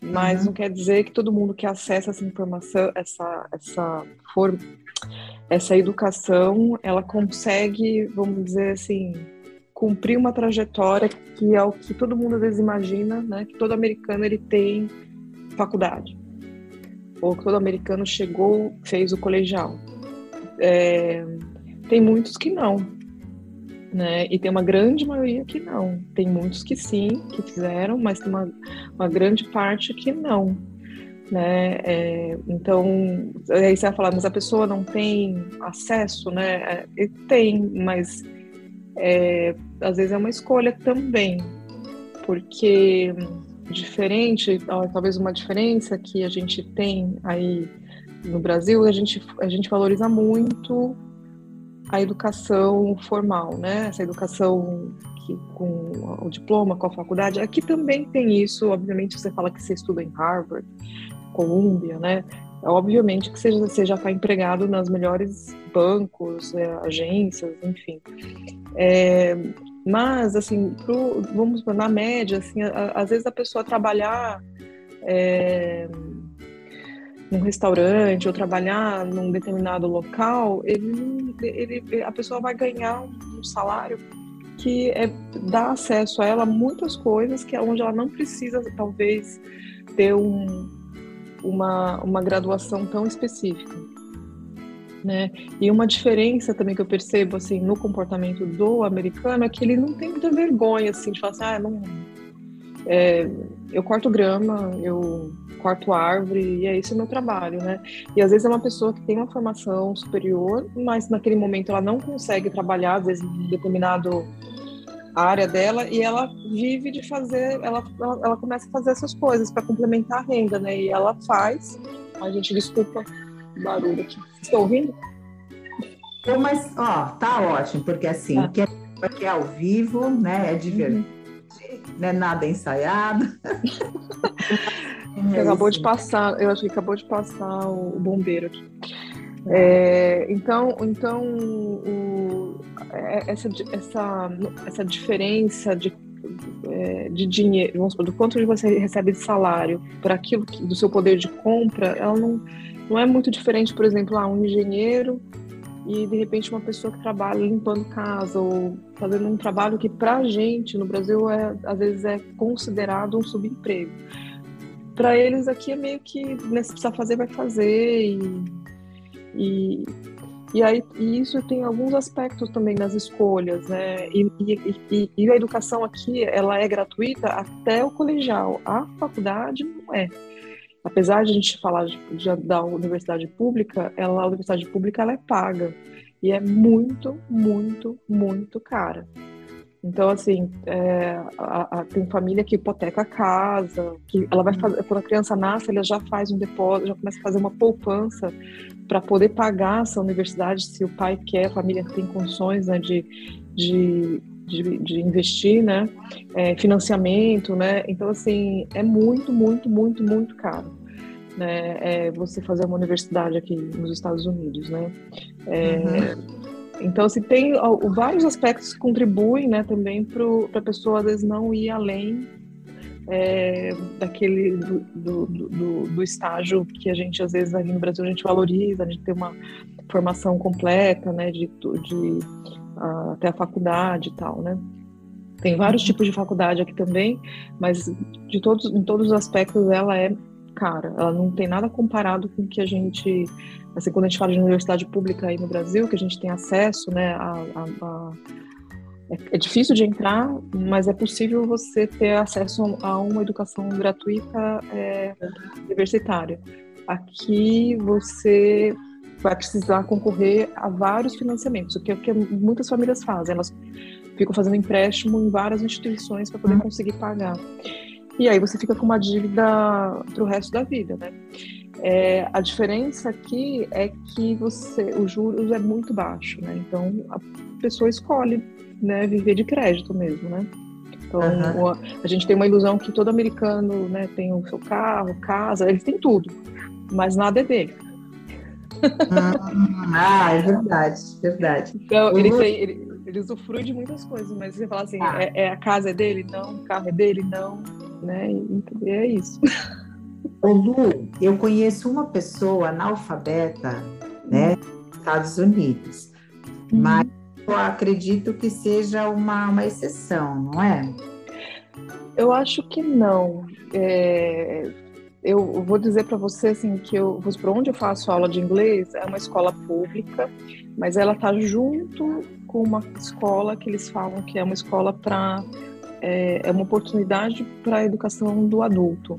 C: Mas uhum. não quer dizer que todo mundo que acessa essa informação, essa, essa, for, essa educação, ela consegue, vamos dizer assim, cumprir uma trajetória que é o que todo mundo às vezes imagina, né, que todo americano ele tem faculdade ou todo americano chegou, fez o colegial. É, tem muitos que não, né? E tem uma grande maioria que não. Tem muitos que sim, que fizeram, mas tem uma, uma grande parte que não, né? É, então, aí você vai falar, mas a pessoa não tem acesso, né? É, tem, mas é, às vezes é uma escolha também, porque diferente, talvez uma diferença que a gente tem aí no Brasil, a gente, a gente valoriza muito a educação formal, né? Essa educação que, com o diploma, com a faculdade. Aqui também tem isso, obviamente você fala que você estuda em Harvard, Columbia, né? Obviamente que você, você já está empregado nas melhores bancos, é, agências, enfim. É, mas, assim, pro, vamos na média, assim, a, às vezes a pessoa trabalhar é, num restaurante ou trabalhar num determinado local, ele, ele, a pessoa vai ganhar um salário que é, dá acesso a ela muitas coisas que é onde ela não precisa, talvez, ter um, uma, uma graduação tão específica né? E uma diferença também que eu percebo assim no comportamento do americano é que ele não tem muita vergonha assim de falar assim, ah, não, é, eu corto grama, eu corto árvore e é isso o meu trabalho, né? E às vezes é uma pessoa que tem uma formação superior, mas naquele momento ela não consegue trabalhar, às vezes em determinado área dela e ela vive de fazer, ela, ela, ela começa a fazer essas coisas para complementar a renda, né? E ela faz, a gente desculpa barulho aqui. Estão ouvindo?
B: Mas, ó, tá ótimo, porque assim, ah. que, é, é ao vivo, né? É divertido, uhum. não é nada ensaiado.
C: é acabou de passar, eu acho que acabou de passar o, bombeiro aqui. É, então, então o, é, essa, essa, essa diferença de, é, de dinheiro, vamos supor, do quanto você recebe de salário para aquilo que, do seu poder de compra, ela não, não é muito diferente, por exemplo, um engenheiro e de repente uma pessoa que trabalha limpando casa ou fazendo um trabalho que para a gente no Brasil é às vezes é considerado um subemprego. Para eles aqui é meio que né, se precisar fazer vai fazer e, e, e aí e isso tem alguns aspectos também nas escolhas, né? E, e, e a educação aqui ela é gratuita até o colegial, a faculdade não é apesar de a gente falar de, de, da universidade pública, ela, a universidade pública ela é paga. E é muito, muito, muito cara. Então, assim, é, a, a, tem família que hipoteca a casa, que ela vai fazer, quando a criança nasce, ela já faz um depósito, já começa a fazer uma poupança para poder pagar essa universidade, se o pai quer, a família tem condições né, de, de, de, de, investir, né, é, financiamento, né, então, assim, é muito, muito, muito, muito caro né, é você fazer uma universidade aqui nos Estados Unidos, né? É, uhum. Então, assim, tem vários aspectos que contribuem, né, também para a pessoa, às vezes, não ir além é, daquele, do, do, do, do, estágio que a gente, às vezes, aqui no Brasil, a gente valoriza, a gente tem uma formação completa, né, de, de a, até a faculdade e tal, né? Tem vários uhum. tipos de faculdade aqui também, mas de todos, em todos os aspectos ela é cara. Ela não tem nada comparado com o que a gente, assim, quando a gente fala de universidade pública aí no Brasil, que a gente tem acesso, né, a, a, é, é, difícil de entrar, mas é possível você ter acesso a uma educação gratuita é, universitária. Aqui você vai precisar concorrer a vários financiamentos, o que é o que muitas famílias fazem. Elas ficam fazendo empréstimo em várias instituições para poder uhum. conseguir pagar. E aí você fica com uma dívida para o resto da vida, né? É, a diferença aqui é que você, os juros é muito baixo, né? Então a pessoa escolhe, né, viver de crédito mesmo, né? Então uhum. a, a, gente tem uma ilusão que todo americano, né, tem o seu carro, casa, eles têm tudo, mas nada é dele.
B: ah, é verdade, verdade.
C: Então ele tem, ele, ele usufrui de muitas coisas, mas você fala assim, ah. é, é, a casa é dele? Não, o carro é dele? Não, né? E é isso.
B: Ô Lu, eu conheço uma pessoa analfabeta, né, nos Estados Unidos, uhum. mas eu acredito que seja uma, uma exceção, não é?
C: Eu acho que não. É, eu vou dizer para você assim que eu, por onde eu faço aula de inglês é uma escola pública, mas ela está junto com uma escola que eles falam que é uma escola para é, é uma oportunidade para a educação do adulto.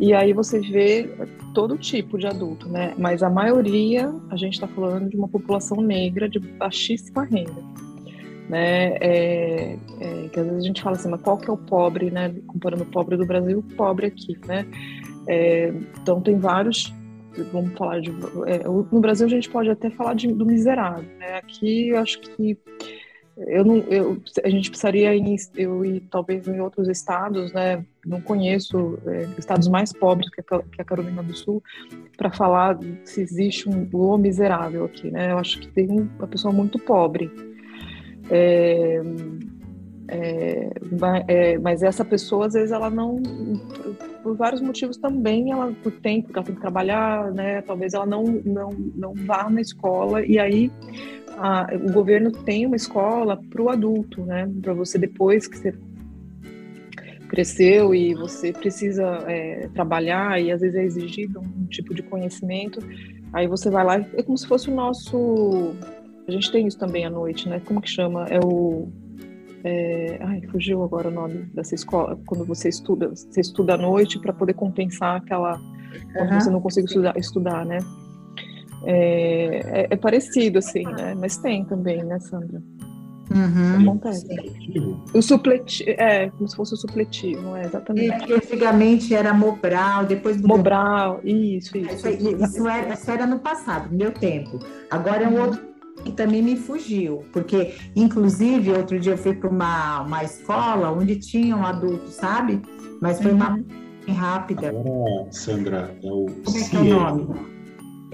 C: E aí você vê todo tipo de adulto, né? Mas a maioria, a gente está falando de uma população negra de baixíssima renda. Né? É, é, que às vezes a gente fala assim, mas qual que é o pobre, né? Comparando o pobre do Brasil, o pobre aqui, né? É, então tem vários, vamos falar de, é, no Brasil a gente pode até falar de, do miserável, né? Aqui eu acho que eu não, eu, a gente precisaria ir, eu ir talvez em outros estados, né? Não conheço é, estados mais pobres que a, que a Carolina do Sul para falar se existe um o miserável aqui, né? Eu acho que tem uma pessoa muito pobre. É, é, é, mas essa pessoa às vezes ela não, por vários motivos também, ela por tempo que ela tem que trabalhar, né? Talvez ela não não não vá na escola e aí a, o governo tem uma escola para o adulto, né? Para você depois que você cresceu e você precisa é, trabalhar e às vezes é exigido um tipo de conhecimento, aí você vai lá, é como se fosse o nosso, a gente tem isso também à noite, né? Como que chama? É o é, ai, fugiu agora o nome dessa escola, quando você estuda, você estuda à noite para poder compensar aquela quando uhum. você não consegue estudar, estudar né? É, é, é, parecido, assim, né? Mas tem também, né, Sandra?
B: Uhum.
C: Acontece. O supletivo, é, como se fosse o supletivo, é, exatamente.
B: E, antigamente era Mobral, depois
C: do Mobral, isso, isso.
B: Isso, isso, era, isso era no passado, no meu tempo. Agora é um outro que também me fugiu, porque, inclusive, outro dia eu fui para uma, uma escola onde tinham adultos, sabe? Mas foi uma uhum. rápida.
D: Agora, Sandra, é o
B: Como é que é o nome?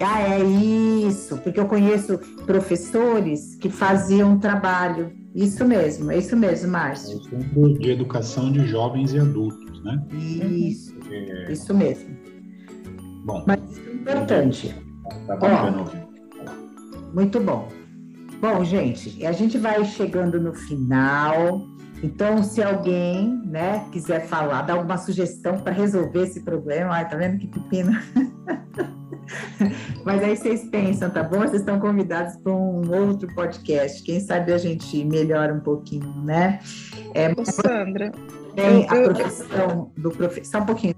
B: Ah, é isso, porque eu conheço professores que faziam trabalho. Isso mesmo, é isso mesmo, Márcio. É
D: de Educação de Jovens e Adultos, né?
B: Isso, é... isso mesmo.
D: Bom,
B: Mas isso é importante.
D: Tá bacana
B: Muito bom. Bom, gente, a gente vai chegando no final. Então, se alguém, né, quiser falar, dar alguma sugestão para resolver esse problema, ai, tá vendo que pepino? Mas aí vocês pensam, tá bom? Vocês estão convidados para um outro podcast. Quem sabe a gente melhora um pouquinho, né?
C: É, Ô, Sandra.
B: Tem a profissão do professor, só um pouquinho.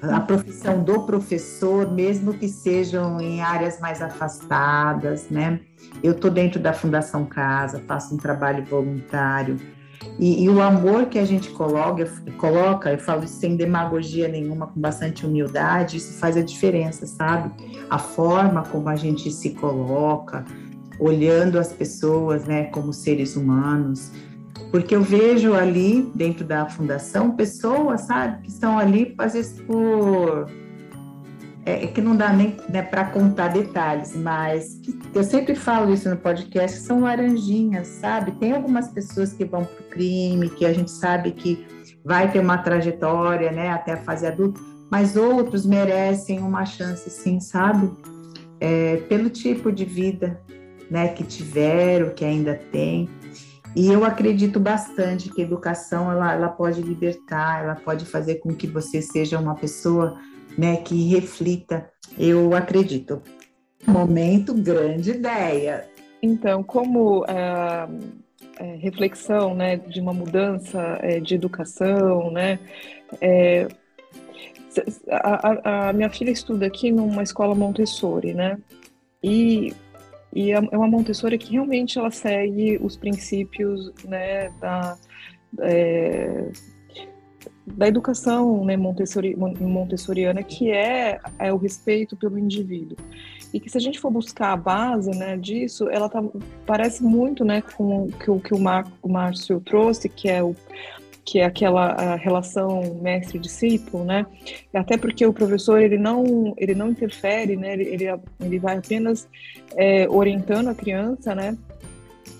B: A profissão do professor, mesmo que sejam em áreas mais afastadas, né? Eu estou dentro da Fundação Casa, faço um trabalho voluntário e, e, o amor que a gente coloca, coloca, eu falo sem demagogia nenhuma, com bastante humildade, isso faz a diferença, sabe? A forma como a gente se coloca, olhando as pessoas, né, como seres humanos, porque eu vejo ali dentro da fundação pessoas, sabe, que estão ali às vezes por é, é, que não dá nem né, para contar detalhes, mas eu sempre falo isso no podcast, são laranjinhas, sabe? Tem algumas pessoas que vão para o crime, que a gente sabe que vai ter uma trajetória, né, até a fase adulta, mas outros merecem uma chance, sim, sabe? É, pelo tipo de vida, né, que tiveram, que ainda tem. E eu acredito bastante que a educação ela, ela pode libertar, ela pode fazer com que você seja uma pessoa né, que reflita, eu acredito. Momento, grande ideia.
C: Então, como é, é, reflexão, né, de uma mudança é, de educação, né, é, a, a, minha filha estuda aqui numa escola Montessori, né, e, e é, é uma Montessori que realmente ela segue os princípios, né, da, é, da educação né, Montessori, montessoriana, que é, é o respeito pelo indivíduo e que se a gente for buscar a base né, disso, ela tá, parece muito né, com o que, o, que o, Mar, o Márcio trouxe, que é o que é aquela relação mestre-discípulo, né? Até porque o professor ele não ele não interfere, né? Ele ele, ele vai apenas é, orientando a criança, né?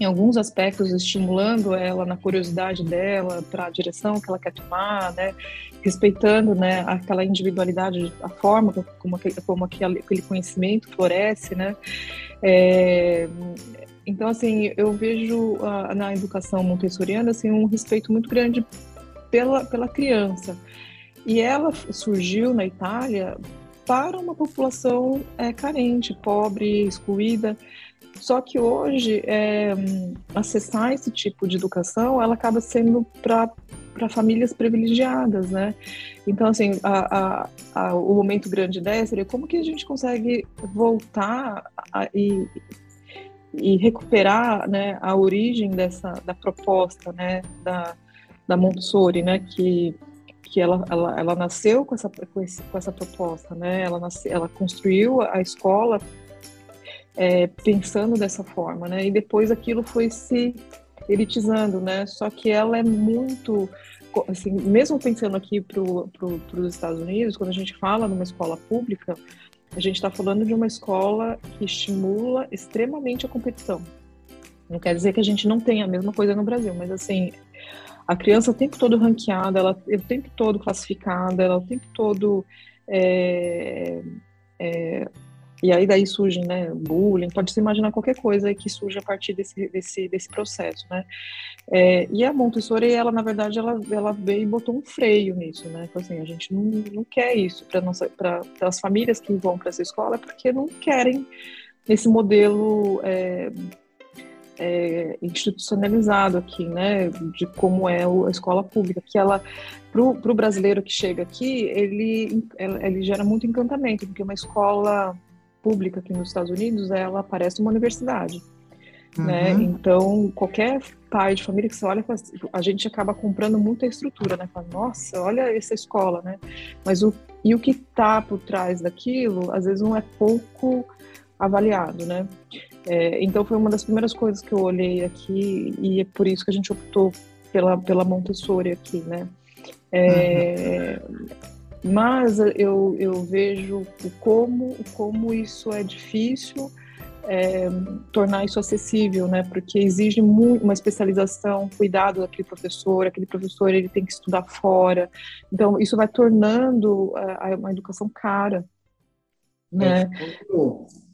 C: Em alguns aspectos, estimulando ela na curiosidade dela para a direção que ela quer tomar, né? respeitando né, aquela individualidade, a forma como, aquele, aquele conhecimento floresce, né? É, então, assim, eu vejo a, na educação montessoriana assim, um respeito muito grande pela, pela criança. E ela surgiu na Itália para uma população é, carente, pobre, excluída. Só que hoje, é, acessar esse tipo de educação, ela acaba sendo para para famílias privilegiadas, né? Então, assim, a, a, a, o momento grande dessa seria como que a gente consegue voltar e, e recuperar né, a origem dessa da proposta, né, da, da Montessori, né, que que ela, ela, ela nasceu com essa, com, esse, com essa proposta, né? Ela, nasce, ela construiu a escola é, pensando dessa forma, né? E depois aquilo foi se elitizando, né? Só que ela é muito, assim, mesmo pensando aqui para pro, os Estados Unidos, quando a gente fala numa escola pública, a gente está falando de uma escola que estimula extremamente a competição. Não quer dizer que a gente não tenha a mesma coisa no Brasil, mas assim, a criança o tempo todo ranqueada, ela o tempo todo classificada, ela o tempo todo é, é, e aí daí surge, né, bullying, pode se imaginar qualquer coisa que surge a partir desse, desse, desse processo, né. É, e a Montessori, ela, na verdade, ela, ela veio e botou um freio nisso, né, então assim, a gente não, não quer isso para as famílias que vão para essa escola, porque não querem esse modelo é, é, institucionalizado aqui, né, de como é a escola pública, que ela, para o brasileiro que chega aqui, ele, ele gera muito encantamento, porque uma escola pública aqui nos Estados Unidos, ela parece uma universidade. Né? Uhum. Né? Então, qualquer pai de família que você olha, a gente acaba comprando muita estrutura, né? Fala, Nossa, olha essa escola, né? Mas o e o que está por trás daquilo, às vezes não é pouco avaliado, né? É, então foi uma das primeiras coisas que eu olhei aqui e é por isso que a gente optou pela pela Montessori aqui, né? É, uhum. Mas eu, eu vejo como, como isso é difícil é, tornar isso acessível, né? Porque exige muito, uma especialização, cuidado daquele professor, aquele professor ele tem que estudar fora. Então isso vai tornando a, a uma educação cara, né?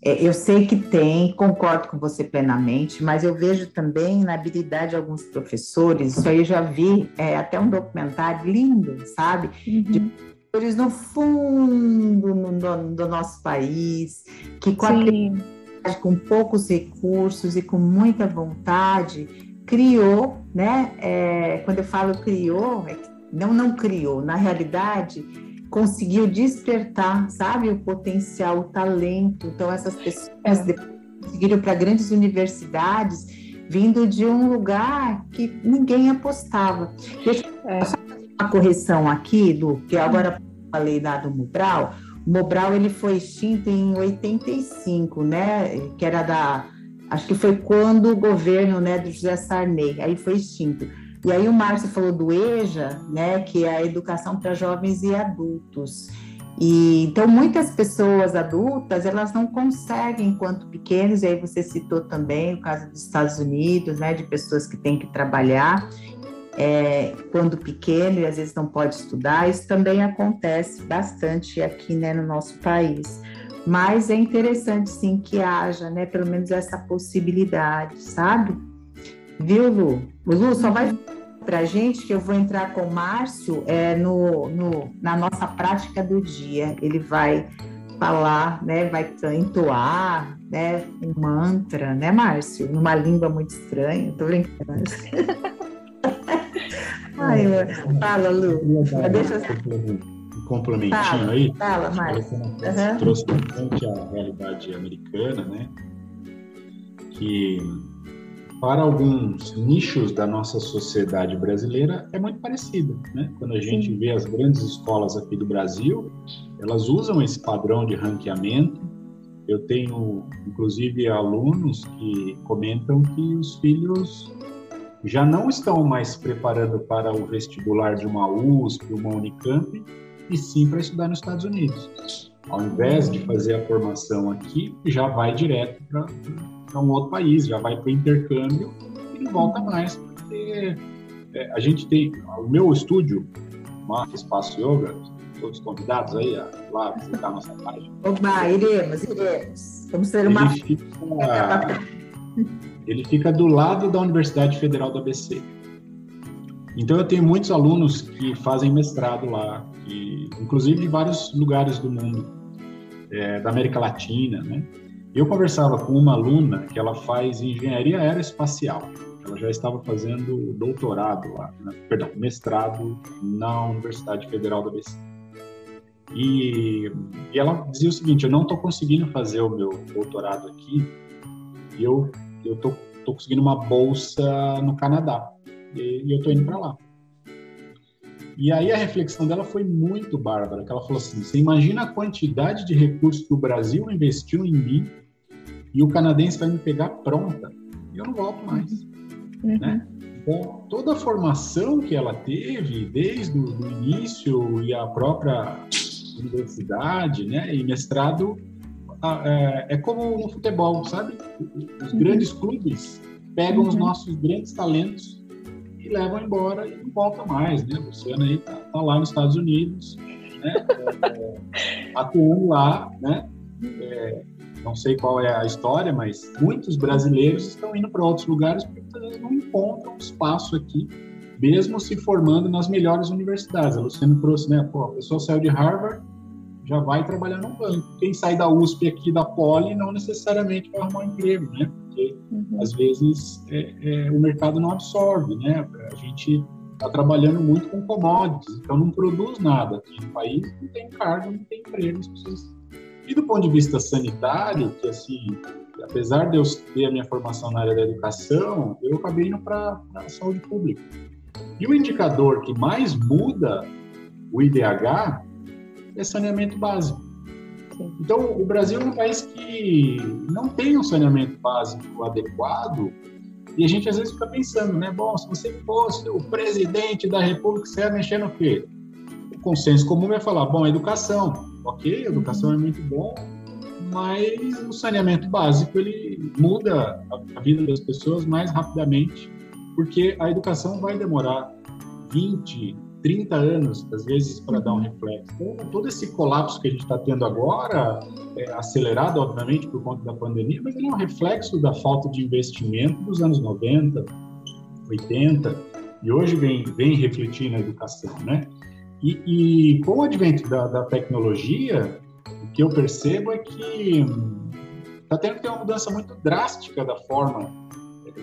B: É, eu sei que tem, concordo com você plenamente, mas eu vejo também na habilidade de alguns professores, isso aí eu já vi, é, até um documentário lindo, sabe? Uhum. De professores no fundo no, do nosso país, que com, a, com poucos recursos e com muita vontade, criou, né? É, quando eu falo criou, é não não criou, na realidade conseguiu despertar, sabe, o potencial, o talento. Então essas pessoas é. conseguiram para grandes universidades, vindo de um lugar que ninguém apostava. Deixa eu é. Uma correção aqui, do que agora falei lá do Mobral, o Mobral ele foi extinto em 85, né? Que era da. Acho que foi quando o governo né, do José Sarney, aí foi extinto. E aí o Márcio falou do EJA, né, que é a educação para jovens e adultos. E então muitas pessoas adultas elas não conseguem enquanto pequenos. E aí você citou também o caso dos Estados Unidos, né, de pessoas que têm que trabalhar é, quando pequeno e às vezes não pode estudar. Isso também acontece bastante aqui né, no nosso país. Mas é interessante sim que haja, né, pelo menos essa possibilidade, sabe? Viu, Lu? O Lu só vai para a gente que eu vou entrar com o Márcio é, no, no, na nossa prática do dia. Ele vai falar, né? Vai entoar, né? Um mantra, né, Márcio? Numa língua muito estranha. Tô brincando. Ai, fala, Lu. Deixa
D: um complementinho fala, aí.
B: Fala, Márcio. Uhum.
D: Trouxe bastante a realidade americana, né? Que para alguns nichos da nossa sociedade brasileira é muito parecida, né? Quando a gente Sim. vê as grandes escolas aqui do Brasil, elas usam esse padrão de ranqueamento. Eu tenho, inclusive, alunos que comentam que os filhos já não estão mais preparando para o vestibular de uma USP, uma Unicamp, e sim para estudar nos Estados Unidos. Ao invés de fazer a formação aqui, já vai direto para para um outro país, já vai para o intercâmbio e não volta mais, porque é, a gente tem. O meu estúdio, Marca Espaço Yoga, todos convidados aí a lá visitar a nossa página.
B: Oba, iremos, iremos. Vamos ter uma.
D: Ele fica, ele fica do lado da Universidade Federal do ABC. Então eu tenho muitos alunos que fazem mestrado lá, que, inclusive de vários lugares do mundo, é, da América Latina, né? Eu conversava com uma aluna que ela faz engenharia aeroespacial. Ela já estava fazendo doutorado lá, né? perdão, mestrado na Universidade Federal da BC. E, e ela dizia o seguinte: eu não estou conseguindo fazer o meu doutorado aqui. E eu eu tô, tô conseguindo uma bolsa no Canadá e, e eu estou indo para lá. E aí a reflexão dela foi muito bárbara, que ela falou assim: você imagina a quantidade de recursos que o Brasil investiu em mim e o canadense vai me pegar pronta e eu não volto mais, uhum. né? Então toda a formação que ela teve desde o início e a própria universidade, né, e mestrado é, é como no futebol, sabe? Os uhum. grandes clubes pegam uhum. os nossos grandes talentos e levam embora e não voltam mais, né? A Luciana aí tá, tá lá nos Estados Unidos, né? É, é, atuando lá, né? É, não sei qual é a história, mas muitos brasileiros estão indo para outros lugares porque eles não encontram espaço aqui, mesmo se formando nas melhores universidades. A Luciana trouxe, né? Pô, a pessoa saiu de Harvard, já vai trabalhar no banco. Quem sai da USP aqui, da Poli, não necessariamente vai arrumar um emprego, né? Porque uhum. às vezes é, é, o mercado não absorve, né? A gente está trabalhando muito com commodities, então não produz nada aqui no país, não tem cargo, não tem emprego, as pessoas... E do ponto de vista sanitário, que assim, apesar de eu ter a minha formação na área da educação, eu acabei indo para a saúde pública. E o indicador que mais muda o IDH é saneamento básico. Então, o Brasil é um país que não tem um saneamento básico adequado e a gente às vezes fica pensando, né? Bom, se você fosse o presidente da República, você ia mexer no quê? O consenso comum é falar, bom, educação. Ok, educação é muito bom, mas o saneamento básico ele muda a vida das pessoas mais rapidamente, porque a educação vai demorar 20, 30 anos, às vezes, para dar um reflexo. Então, todo esse colapso que a gente está tendo agora, é acelerado, obviamente, por conta da pandemia, mas ele é um reflexo da falta de investimento dos anos 90, 80, e hoje vem, vem refletir na educação, né? E, e com o advento da, da, tecnologia, o que eu percebo é que está tendo que ter uma mudança muito drástica da forma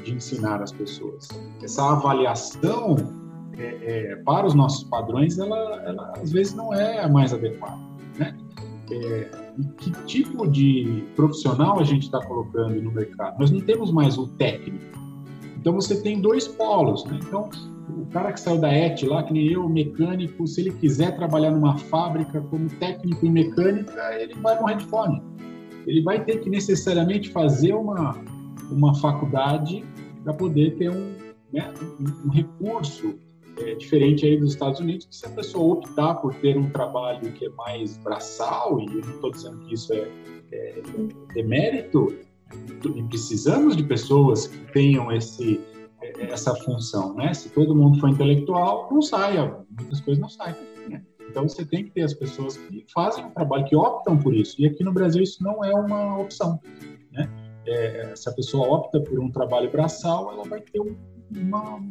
D: de ensinar as pessoas. Essa avaliação é, é, para os nossos padrões, ela, ela, às vezes não é a mais adequada. Né? É, que tipo de profissional a gente está colocando no mercado? Nós não temos mais o técnico. Então você tem dois polos. Né? Então o cara que saiu da ET lá, que nem eu, mecânico, se ele quiser trabalhar numa fábrica como técnico em mecânica, ele vai morrer de fome. Ele vai ter que necessariamente fazer uma, uma faculdade para poder ter um, né, um, um recurso é, diferente aí dos Estados Unidos, que se a pessoa optar por ter um trabalho que é mais braçal, e eu não estou dizendo que isso é, é demérito, e precisamos de pessoas que tenham esse, é, essa função, né? Se todo mundo for intelectual, não saia, muitas coisas não saem. Né? Então você tem que ter as pessoas que fazem um trabalho, que optam por isso. E aqui no Brasil isso não é uma opção, né? É, se a pessoa opta por um trabalho braçal, ela vai ter uma,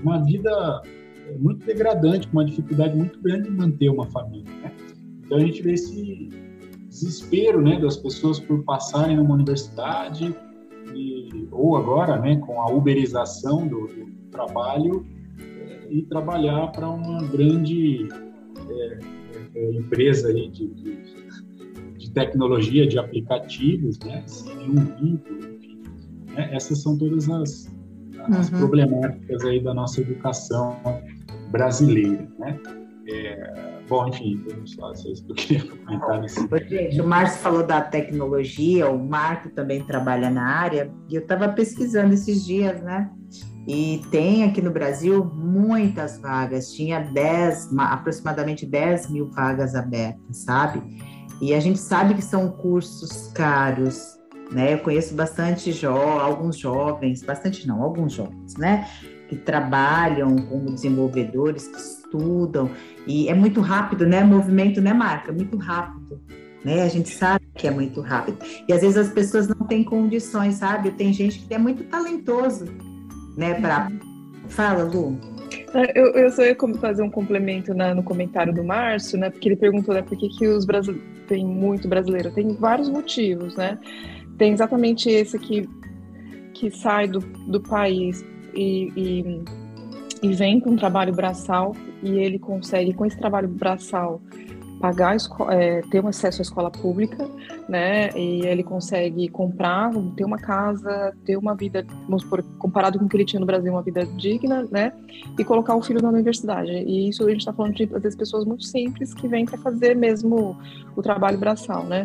D: uma vida é muito degradante, com uma dificuldade muito grande de manter uma família. Né? Então a gente vê esse, desespero né, das pessoas por passarem numa universidade, e, ou agora né, com a uberização do, do trabalho, é, e trabalhar para uma grande é, é, empresa aí de, de, de, tecnologia, de aplicativos, né, sem nenhum vínculo. Né, essas são todas as, as uhum. problemáticas aí da nossa educação brasileira, né? É, bom, enfim, só vocês que eu queria comentar nesse.
B: Gente, o Márcio falou da tecnologia, o Marco também trabalha na área, e eu estava pesquisando esses dias, né? E tem aqui no Brasil muitas vagas, tinha 10, aproximadamente 10 mil vagas abertas, sabe? E a gente sabe que são cursos caros, né? Eu conheço bastante jo alguns jovens, bastante não, alguns jovens, né? Que trabalham como desenvolvedores, que estudam, e é muito rápido, né? Movimento, né, Marca? Muito rápido. Né? A gente sabe que é muito rápido. E às vezes as pessoas não têm condições, sabe? Tem gente que é muito talentoso, né? Para Fala, Lu.
C: É, eu, eu só ia fazer um complemento na, no comentário do Márcio, né? Porque ele perguntou, né, por que, que os brasileiros tem muito brasileiro? Tem vários motivos, né? Tem exatamente esse que, que sai do, do país e, e, e vem com um trabalho braçal e ele consegue, com esse trabalho braçal, pagar é, ter um acesso à escola pública, né? E ele consegue comprar, ter uma casa, ter uma vida, vamos supor, comparado com o que ele tinha no Brasil, uma vida digna, né? E colocar o filho na universidade. E isso a gente está falando de às vezes, pessoas muito simples que vêm para fazer mesmo o trabalho braçal, né?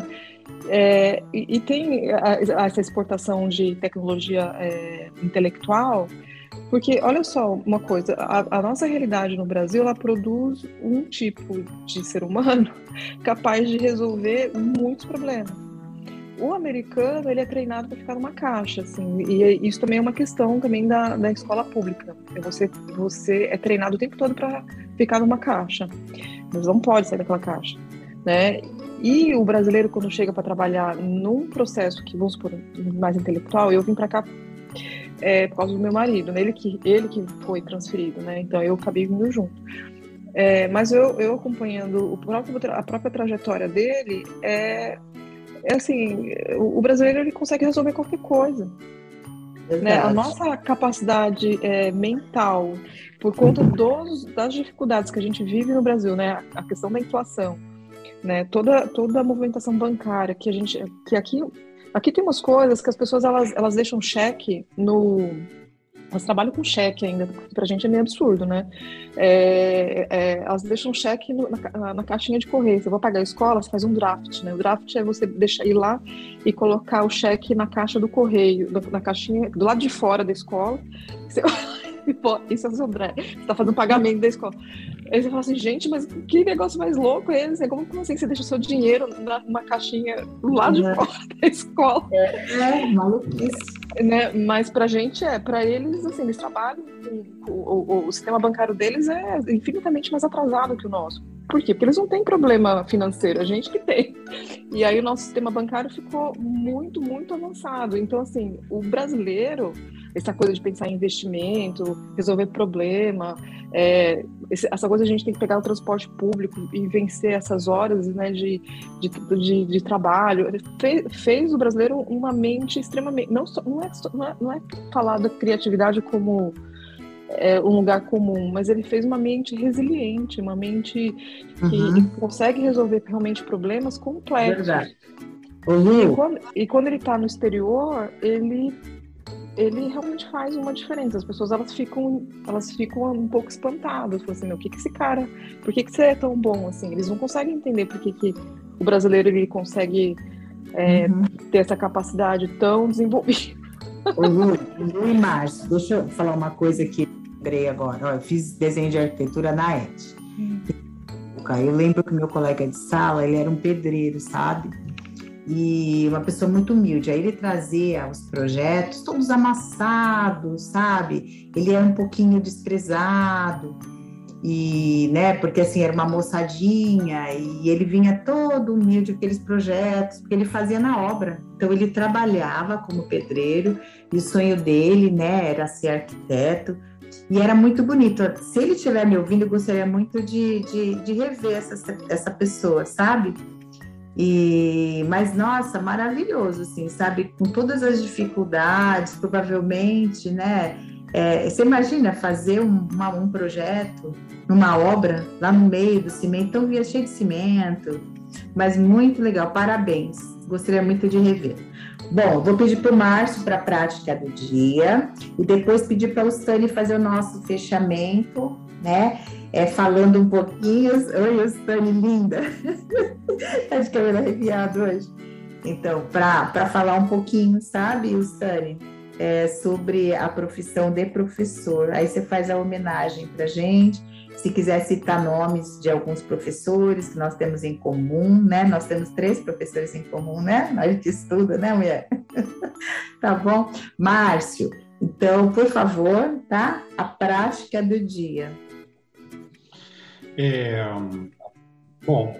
C: É, e, e, tem a, a, essa exportação de tecnologia é, intelectual porque, olha só uma coisa, a, a, nossa realidade no Brasil, ela produz um tipo de ser humano capaz de resolver muitos problemas. O americano, ele é treinado para ficar numa caixa, assim, e isso também é uma questão também da, da escola pública. Você, você é treinado o tempo todo para ficar numa caixa, mas não pode sair daquela caixa, né? E o brasileiro, quando chega para trabalhar num processo que, vamos supor, mais intelectual, eu vim para cá é, por causa do meu marido, né? ele que, ele que foi transferido, né? Então eu acabei vindo junto. É, mas eu, eu acompanhando o próprio, a própria trajetória dele, é, é assim, o, o brasileiro ele consegue resolver qualquer coisa. Né? A nossa capacidade é, mental, por conta dos, das dificuldades que a gente vive no Brasil, né? A questão da inflação, né? Toda, toda a movimentação bancária que a gente, que aqui Aqui tem umas coisas que as pessoas elas, elas deixam cheque no. Elas trabalham com cheque ainda, pra gente é meio absurdo, né? É, é, elas deixam cheque no, na, na, caixinha de correio. Você vai pagar a escola, você faz um draft, né? O draft é você deixar ir lá e colocar o cheque na caixa do correio, na caixinha, do lado de fora da escola. Você... isso é André, você está fazendo pagamento da escola. Aí você fala assim, gente, mas que negócio mais louco é esse? Como, como assim você deixa o seu dinheiro numa caixinha do lado de fora da escola?
B: É, é maluquice.
C: Né? Mas pra gente é, pra eles, assim, eles trabalham, o, o, o sistema bancário deles é infinitamente mais atrasado que o nosso. Por quê? Porque eles não têm problema financeiro, a gente que tem. E aí o nosso sistema bancário ficou muito, muito avançado. Então, assim, o brasileiro essa coisa de pensar em investimento, resolver problema, é, essa coisa a gente tem que pegar o transporte público e vencer essas horas né, de, de, de, de trabalho, fez, fez, o brasileiro uma mente extremamente. Não, não, é, não, é, não é falar da criatividade como é, um lugar comum, mas ele fez uma mente resiliente, uma mente que uhum. consegue resolver realmente problemas complexos. Verdade. E quando, e quando ele está no exterior, ele ele realmente faz uma diferença. As pessoas elas ficam, elas ficam um pouco espantadas, falam assim, meu, o que que esse cara, por que que você é tão bom assim? Eles não conseguem entender por que que o brasileiro ele consegue é, uhum. ter essa capacidade tão desenvolvida.
B: Ô, Lu, Lu e Márcio, deixa eu falar uma coisa que lembrei agora. Eu fiz desenho de arquitetura na ET. Uhum. Eu lembro que meu colega de sala, ele era um pedreiro, sabe? E uma pessoa muito humilde. Aí ele trazia os projetos todos amassados, sabe? Ele era um pouquinho desprezado e, né, porque assim era uma moçadinha e ele vinha todo humilde com aqueles projetos, porque ele fazia na obra. Então ele trabalhava como pedreiro e o sonho dele, né, era ser arquiteto. E era muito bonito. Se ele estiver me ouvindo, eu gostaria muito de, de, de rever essa, essa pessoa, sabe? E, mas nossa, maravilhoso, assim, sabe? Com todas as dificuldades, provavelmente, né? É, você imagina fazer um, uma, um projeto, uma obra lá no meio do cimento, então via cheio de cimento, mas muito legal, parabéns. Gostaria muito de rever. Bom, vou pedir para o Márcio para a prática do dia e depois pedir para o Stani fazer o nosso fechamento, né? É, falando um pouquinho. Oi, Stani, linda! tá de cabelo arrepiado hoje. Então, para falar um pouquinho, sabe, Stani, é, sobre a profissão de professor. Aí você faz a homenagem para gente se quiser citar nomes de alguns professores que nós temos em comum, né? Nós temos três professores em comum, né? A gente estuda, né, mulher? tá bom? Márcio, então, por favor, tá? A prática do dia.
D: É, bom,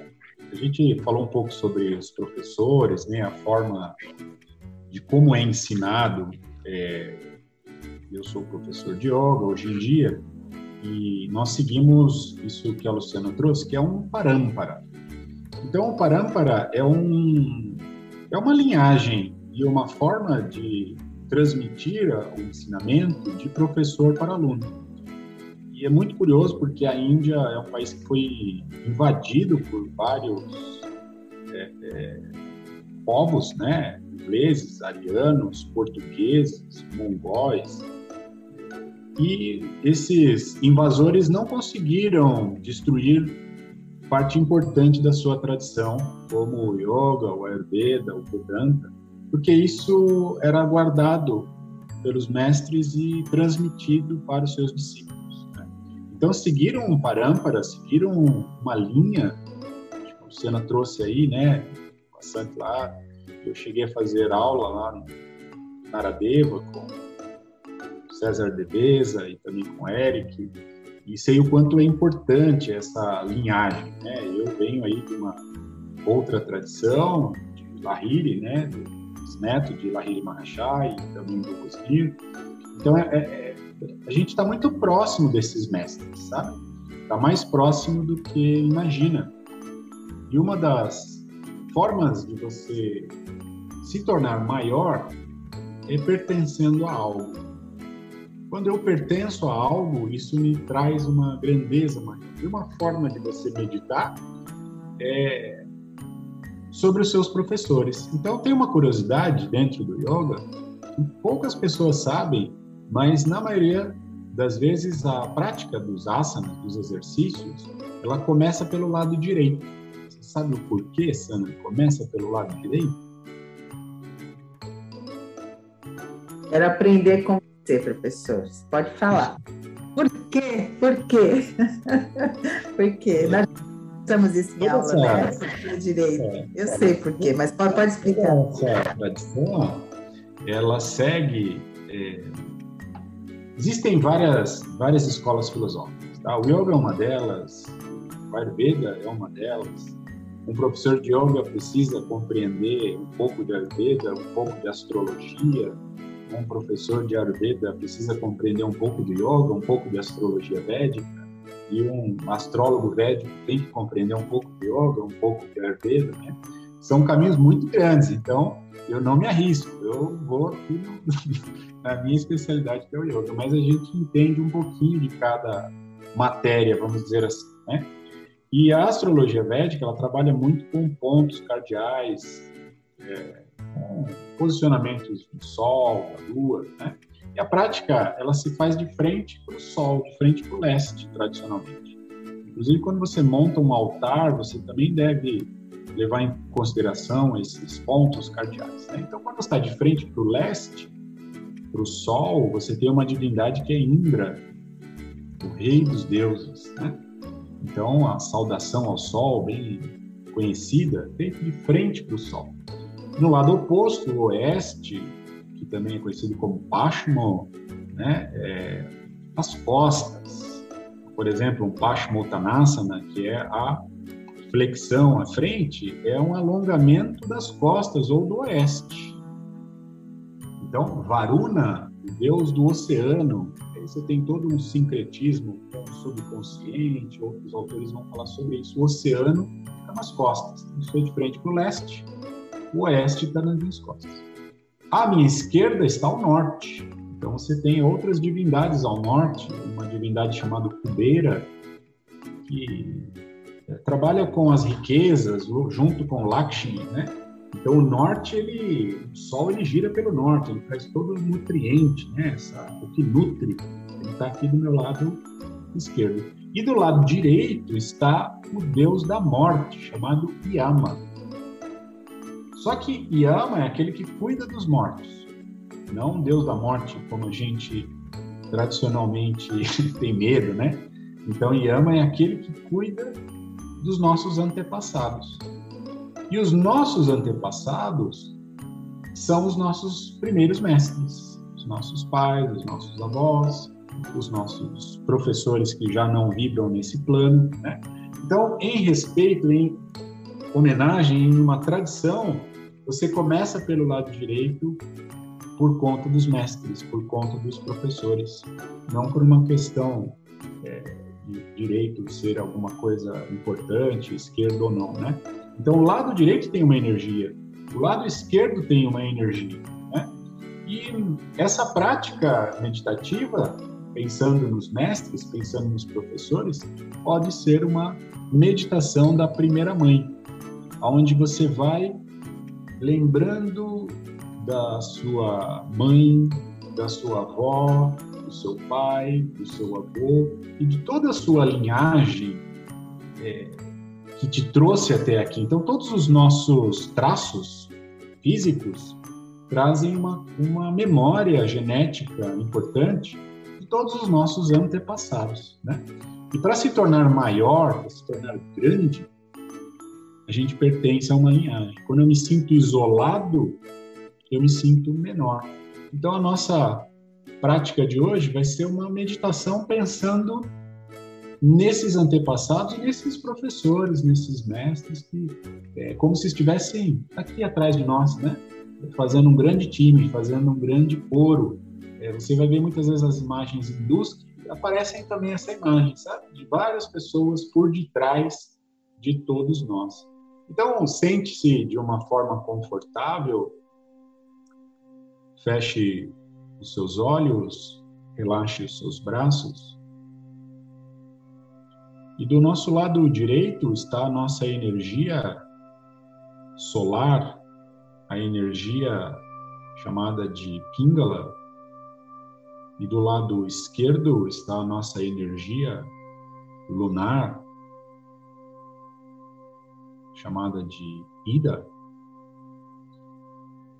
D: a gente falou um pouco sobre os professores, né? A forma de como é ensinado. É, eu sou professor de yoga hoje em dia e nós seguimos isso que a Luciana trouxe, que é um parâmpara. Então, o parâmpara é, um, é uma linhagem e uma forma de transmitir o ensinamento de professor para aluno. E é muito curioso porque a Índia é um país que foi invadido por vários é, é, povos, né? ingleses, arianos, portugueses, mongóis, e esses invasores não conseguiram destruir parte importante da sua tradição, como o yoga, o ayurveda, o vedanta, porque isso era guardado pelos mestres e transmitido para os seus discípulos. Né? Então seguiram um parâmpara, seguiram uma linha, tipo, a Luciana trouxe aí, né, bastante lá. Eu cheguei a fazer aula lá no Naradeva com César Deveza e também com Eric, e sei o quanto é importante essa linhagem, né? Eu venho aí de uma outra tradição, de Lahiri, né? Dos netos de Lahiri Mahashai e também do Cosmir. Então, é, é, a gente está muito próximo desses mestres, sabe? Está mais próximo do que imagina. E uma das formas de você se tornar maior é pertencendo a algo. Quando eu pertenço a algo, isso me traz uma grandeza maior. E uma forma de você meditar é sobre os seus professores. Então, tem uma curiosidade dentro do yoga que poucas pessoas sabem, mas na maioria das vezes a prática dos asanas, dos exercícios, ela começa pelo lado direito. Você sabe o porquê, Sandra? Começa pelo lado direito?
B: Era aprender com você, professor. Pode falar. Por quê? Por quê? por quê? Nós estamos isso em aula, né? Direito. É. Eu sei por quê, mas pode, pode explicar.
D: Ela segue... É... Existem várias, várias escolas filosóficas. Tá? O yoga é uma delas, o Ayurveda é uma delas. Um professor de yoga precisa compreender um pouco de Ayurveda, um pouco de astrologia, um professor de Ayurveda precisa compreender um pouco do yoga, um pouco de astrologia védica, e um astrólogo védico tem que compreender um pouco de yoga, um pouco de Ayurveda, né? São caminhos muito grandes, então eu não me arrisco, eu vou aqui na minha especialidade que é o yoga, mas a gente entende um pouquinho de cada matéria, vamos dizer assim, né? E a astrologia védica, ela trabalha muito com pontos cardeais, é, com posicionamentos do Sol, da Lua, né? E a prática, ela se faz de frente para o Sol, de frente para o leste, tradicionalmente. Inclusive, quando você monta um altar, você também deve levar em consideração esses pontos cardeais. Né? Então, quando você está de frente para o leste, para o Sol, você tem uma divindade que é Indra, o rei dos deuses. Né? Então, a saudação ao Sol, bem conhecida, feita de frente para o Sol. No lado oposto, o oeste, que também é conhecido como Pashmo, né, é, as costas. Por exemplo, um Pashmottanasana, que é a flexão à frente, é um alongamento das costas ou do oeste. Então, Varuna o deus do oceano. Aí você tem todo um sincretismo com o subconsciente, outros autores vão falar sobre isso. O oceano fica nas costas. Estou de frente para o leste, o oeste está nas minhas costas. À minha esquerda está o norte. Então você tem outras divindades ao norte, uma divindade chamada Cubeira, que é, trabalha com as riquezas junto com Lakshmi, né? Então o norte, ele, o sol ele gira pelo norte, ele traz todo o nutriente, né? Essa, o que nutre, ele está aqui do meu lado esquerdo. E do lado direito está o deus da morte, chamado Yama. Só que Yama é aquele que cuida dos mortos, não o deus da morte, como a gente tradicionalmente tem medo, né? Então Yama é aquele que cuida dos nossos antepassados. E os nossos antepassados são os nossos primeiros mestres, os nossos pais, os nossos avós, os nossos professores que já não vibram nesse plano. Né? Então, em respeito, em homenagem, em uma tradição, você começa pelo lado direito por conta dos mestres, por conta dos professores, não por uma questão é, de direito ser alguma coisa importante, esquerdo ou não, né? Então, o lado direito tem uma energia, o lado esquerdo tem uma energia, né? E essa prática meditativa, pensando nos mestres, pensando nos professores, pode ser uma meditação da primeira mãe, onde você vai lembrando da sua mãe, da sua avó, do seu pai, do seu avô e de toda a sua linhagem é, que te trouxe até aqui. Então, todos os nossos traços físicos trazem uma, uma memória genética importante de todos os nossos antepassados, né? E para se tornar maior, para se tornar grande, a gente pertence a uma linhagem. Quando eu me sinto isolado, eu me sinto menor. Então, a nossa prática de hoje vai ser uma meditação pensando nesses antepassados nesses professores, nesses mestres que é como se estivessem aqui atrás de nós, né? Fazendo um grande time, fazendo um grande coro. É, você vai ver muitas vezes as imagens hindus que aparecem também essa imagem, sabe? De várias pessoas por detrás de todos nós. Então, sente-se de uma forma confortável, feche os seus olhos, relaxe os seus braços. E do nosso lado direito está a nossa energia solar, a energia chamada de Pingala. E do lado esquerdo está a nossa energia lunar, chamada de Ida,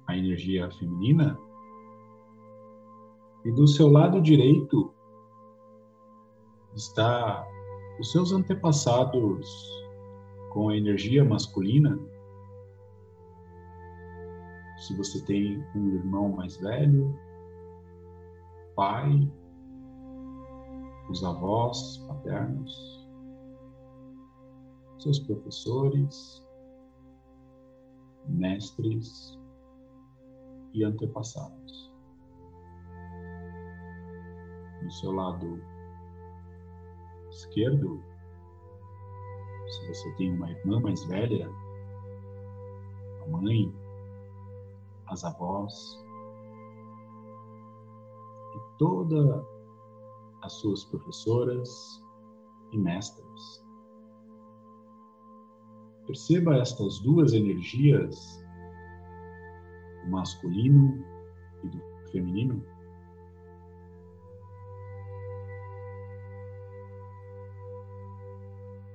D: a energia feminina. E do seu lado direito está os seus antepassados com a energia masculina. Se você tem um irmão mais velho, pai, os avós paternos, seus professores, mestres e antepassados. no seu lado esquerdo, se você tem uma irmã mais velha, a mãe, as avós, e todas as suas professoras e mestras. Perceba estas duas energias, do masculino e do feminino,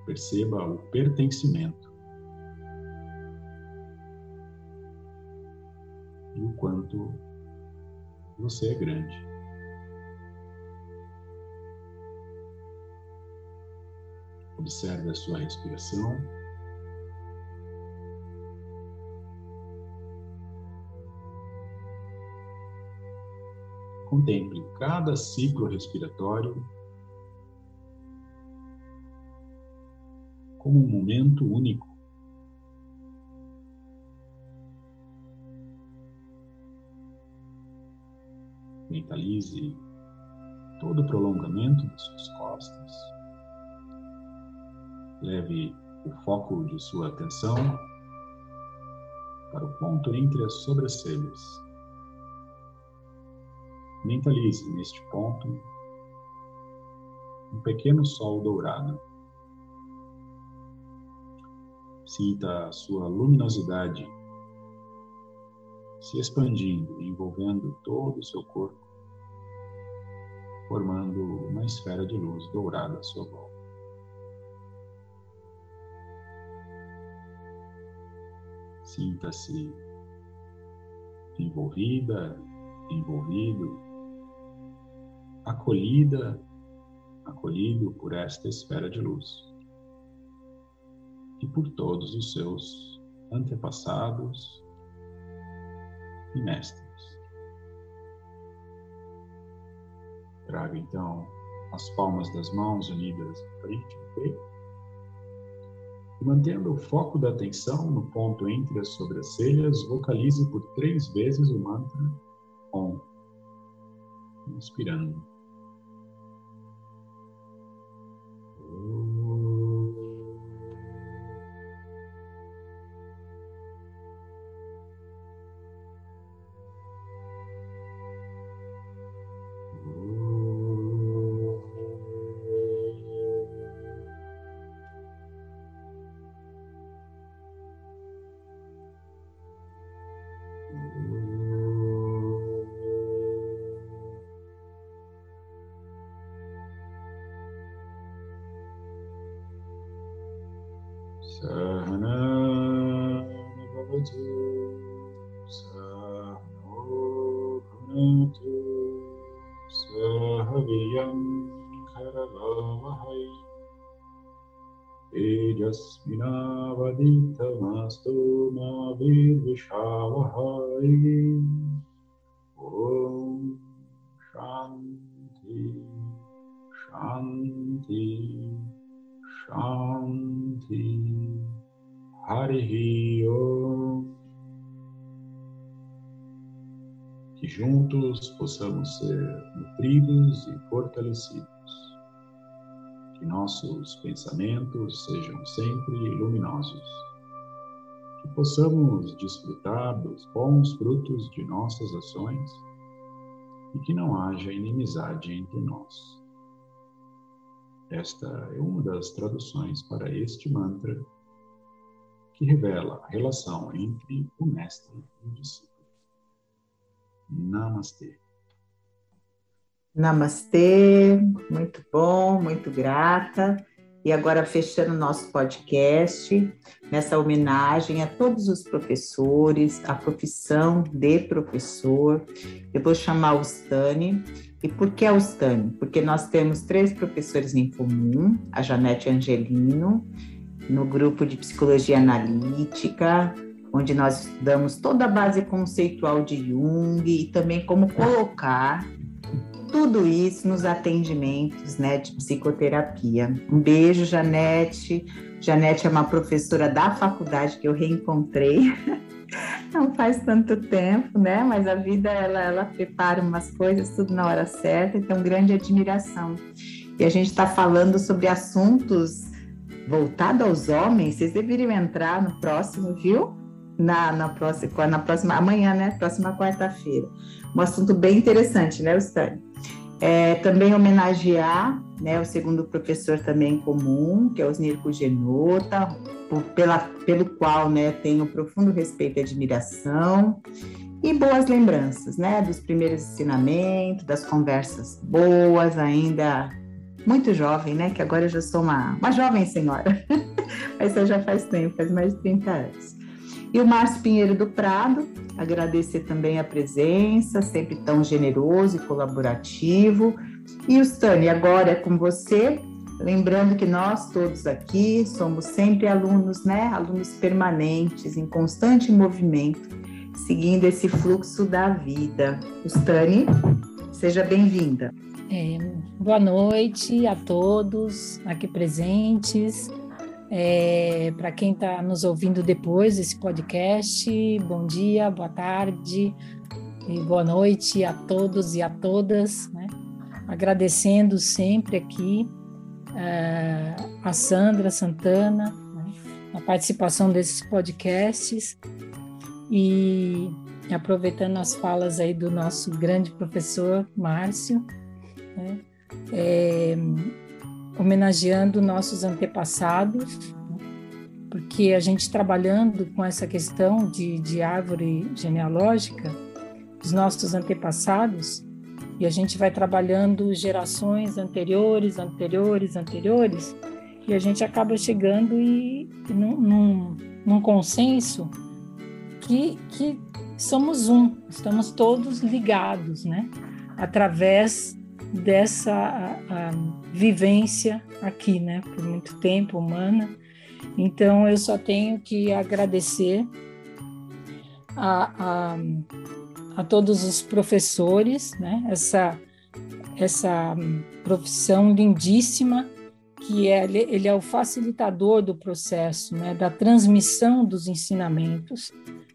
D: Perceba o pertencimento e o quanto você é grande. Observe a sua respiração. Contemple cada ciclo respiratório como um momento único. Mentalize todo o prolongamento das suas costas. Leve o foco de sua atenção para o ponto entre as sobrancelhas. Mentalize neste ponto um pequeno sol dourado. Sinta a sua luminosidade se expandindo, envolvendo todo o seu corpo, formando uma esfera de luz dourada à sua volta. Sinta-se envolvida, envolvido, acolhida, acolhido por esta esfera de luz e por todos os seus antepassados e mestres. Traga então as palmas das mãos unidas em frente ao peito. E mantendo o foco da atenção no ponto entre as sobrancelhas, vocalize por três vezes o mantra OM. Inspirando. Possamos ser nutridos e fortalecidos que nossos pensamentos sejam sempre luminosos, que possamos desfrutar dos bons frutos de nossas ações e que não haja inimizade entre nós. Esta é uma das traduções para este mantra que revela a relação entre o mestre e o discípulo. Namastê.
B: Namastê, muito bom, muito grata. E agora fechando nosso podcast, nessa homenagem a todos os professores, a profissão de professor. Eu vou chamar o Stani. E por que o Stani? Porque nós temos três professores em comum, a Janete Angelino, no grupo de psicologia analítica, onde nós estudamos toda a base conceitual de Jung e também como colocar tudo isso nos atendimentos né, de psicoterapia. Um beijo, Janete. Janete é uma professora da faculdade que eu reencontrei. Não faz tanto tempo, né? Mas a vida ela, ela prepara umas coisas tudo na hora certa, então grande admiração. E a gente está falando sobre assuntos voltados aos homens. Vocês deveriam entrar no próximo, viu? Na, na, próxima, na próxima, amanhã, né? Próxima quarta-feira. Um assunto bem interessante, né, Ustani? É, também homenagear né, o segundo professor também comum, que é Osnir Genota, pela, pelo qual né, tenho profundo respeito e admiração, e boas lembranças né, dos primeiros ensinamentos, das conversas boas, ainda muito jovem, né? Que agora eu já sou uma, uma jovem senhora, mas isso já faz tempo, faz mais de 30 anos. E o Márcio Pinheiro do Prado, agradecer também a presença, sempre tão generoso e colaborativo. E o Stani, agora é com você, lembrando que nós todos aqui somos sempre alunos, né? Alunos permanentes, em constante movimento, seguindo esse fluxo da vida. Stani, seja bem-vinda.
F: É, boa noite a todos aqui presentes. É, Para quem está nos ouvindo depois desse podcast, bom dia, boa tarde, e boa noite a todos e a todas, né? agradecendo sempre aqui uh, a Sandra Santana, né? a participação desses podcasts e aproveitando as falas aí do nosso grande professor Márcio, né? é, homenageando nossos antepassados, porque a gente trabalhando com essa questão de, de árvore genealógica, dos nossos antepassados, e a gente vai trabalhando gerações anteriores, anteriores, anteriores, e a gente acaba chegando e, e num, num, num, consenso que, que somos um, estamos todos ligados, né? Através dessa a, a vivência aqui, né? Por muito tempo humana. Então, eu só tenho que agradecer a, a, a todos os professores, né? Essa, essa profissão lindíssima que é, ele é o facilitador do processo, né? Da transmissão dos ensinamentos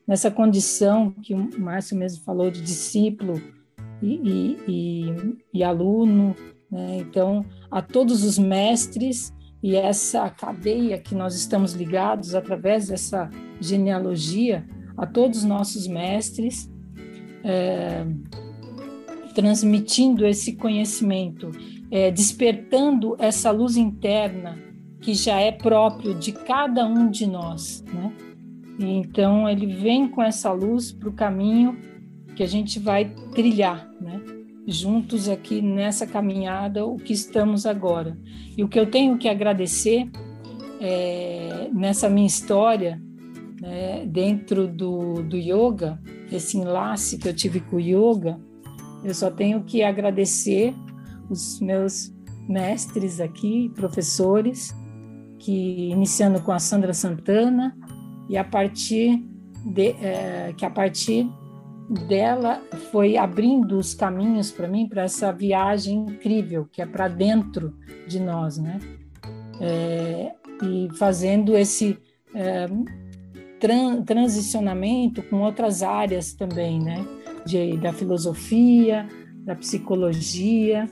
F: nessa condição que o Márcio mesmo falou de discípulo e, e, e, aluno. Né? Então, a todos os mestres e essa cadeia que nós estamos ligados através dessa genealogia, a todos os nossos mestres, é, transmitindo esse conhecimento, é, despertando essa luz interna que já é próprio de cada um de nós, né? Então ele vem com essa luz para o caminho que a gente vai trilhar, né? Juntos aqui nessa caminhada, o que estamos agora. E o que eu tenho que agradecer é, nessa minha história, né, dentro do, do yoga, esse enlace que eu tive com o yoga, eu só tenho que agradecer os meus mestres aqui, professores, que iniciando com a Sandra Santana, e a partir de, é, que a partir dela foi abrindo os caminhos para mim para essa viagem incrível que é para dentro de nós, né? É, e fazendo esse é, tran transicionamento com outras áreas também, né? De, da filosofia, da psicologia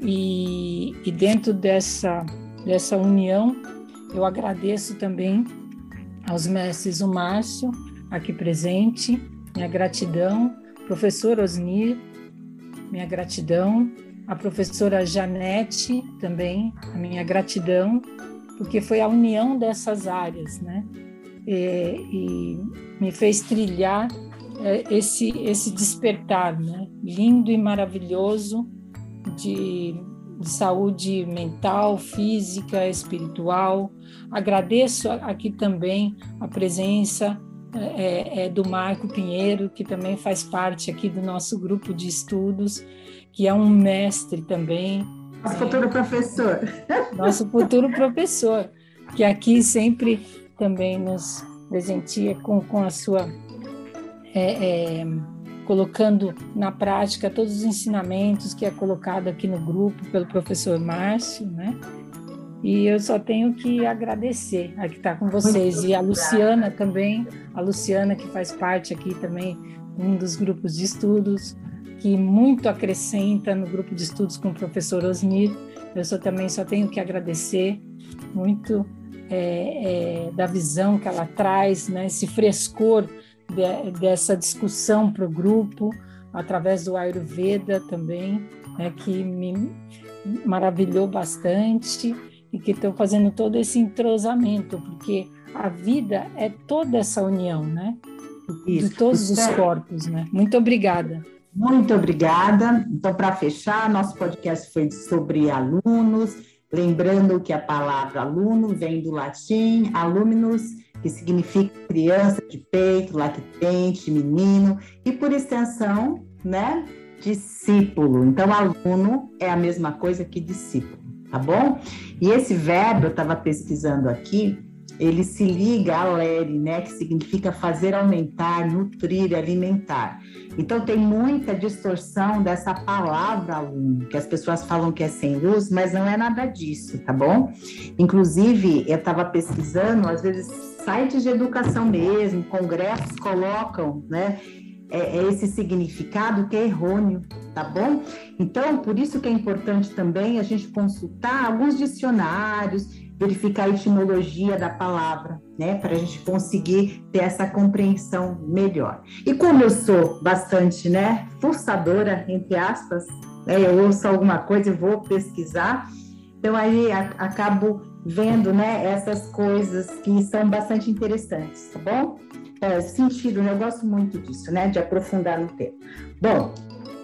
F: e, e dentro dessa dessa união eu agradeço também aos mestres o Márcio, aqui presente, minha gratidão, professor Osnir, minha gratidão, a professora Janete também, a minha gratidão, porque foi a união dessas áreas, né? E, e me fez trilhar é, esse esse despertar, né? Lindo e maravilhoso de de saúde mental, física, espiritual. Agradeço aqui também a presença é, é, do Marco Pinheiro, que também faz parte aqui do nosso grupo de estudos, que é um mestre também.
B: Nosso é, futuro professor.
F: Nosso futuro professor, que aqui sempre também nos presentia com, com a sua. É, é colocando na prática todos os ensinamentos que é colocado aqui no grupo pelo professor Márcio, né? E eu só tenho que agradecer a que está com vocês e a Luciana também, a Luciana que faz parte aqui também um dos grupos de estudos que muito acrescenta no grupo de estudos com o professor Osnir. Eu só também só tenho que agradecer muito é, é, da visão que ela traz, né? Esse frescor de, dessa discussão para o grupo, através do Ayurveda também, né, que me maravilhou bastante e que estão fazendo todo esse entrosamento, porque a vida é toda essa união, né? Isso. De todos os corpos, né? Muito obrigada.
B: Muito obrigada. Então, para fechar, nosso podcast foi sobre alunos, lembrando que a palavra aluno vem do latim aluminus, que significa criança de peito, lactente, menino, e por extensão, né, discípulo. Então, aluno é a mesma coisa que discípulo, tá bom? E esse verbo, eu estava pesquisando aqui, ele se liga a lere, né, que significa fazer aumentar, nutrir, alimentar. Então tem muita distorção dessa palavra aluno, que as pessoas falam que é sem luz, mas não é nada disso, tá bom? Inclusive, eu estava pesquisando, às vezes sites de educação mesmo, congressos colocam, né, é, é esse significado que é errôneo, tá bom? Então, por isso que é importante também a gente consultar alguns dicionários, verificar a etimologia da palavra, né, para a gente conseguir ter essa compreensão melhor. E como eu sou bastante, né, forçadora, entre aspas, né, eu ouço alguma coisa e vou pesquisar, então aí a, acabo vendo, né, essas coisas que são bastante interessantes, tá bom? É, sentido, eu gosto muito disso, né, de aprofundar no tema. Bom,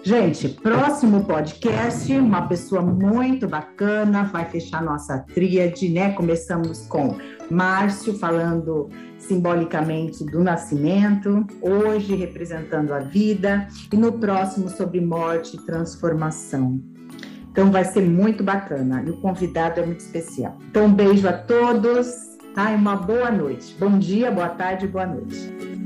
B: Gente, próximo podcast, uma pessoa muito bacana, vai fechar nossa tríade, né? Começamos com Márcio falando simbolicamente do nascimento, hoje representando a vida, e no próximo sobre morte e transformação. Então vai ser muito bacana e o convidado é muito especial. Então um beijo a todos, tá? E uma boa noite. Bom dia, boa tarde, boa noite.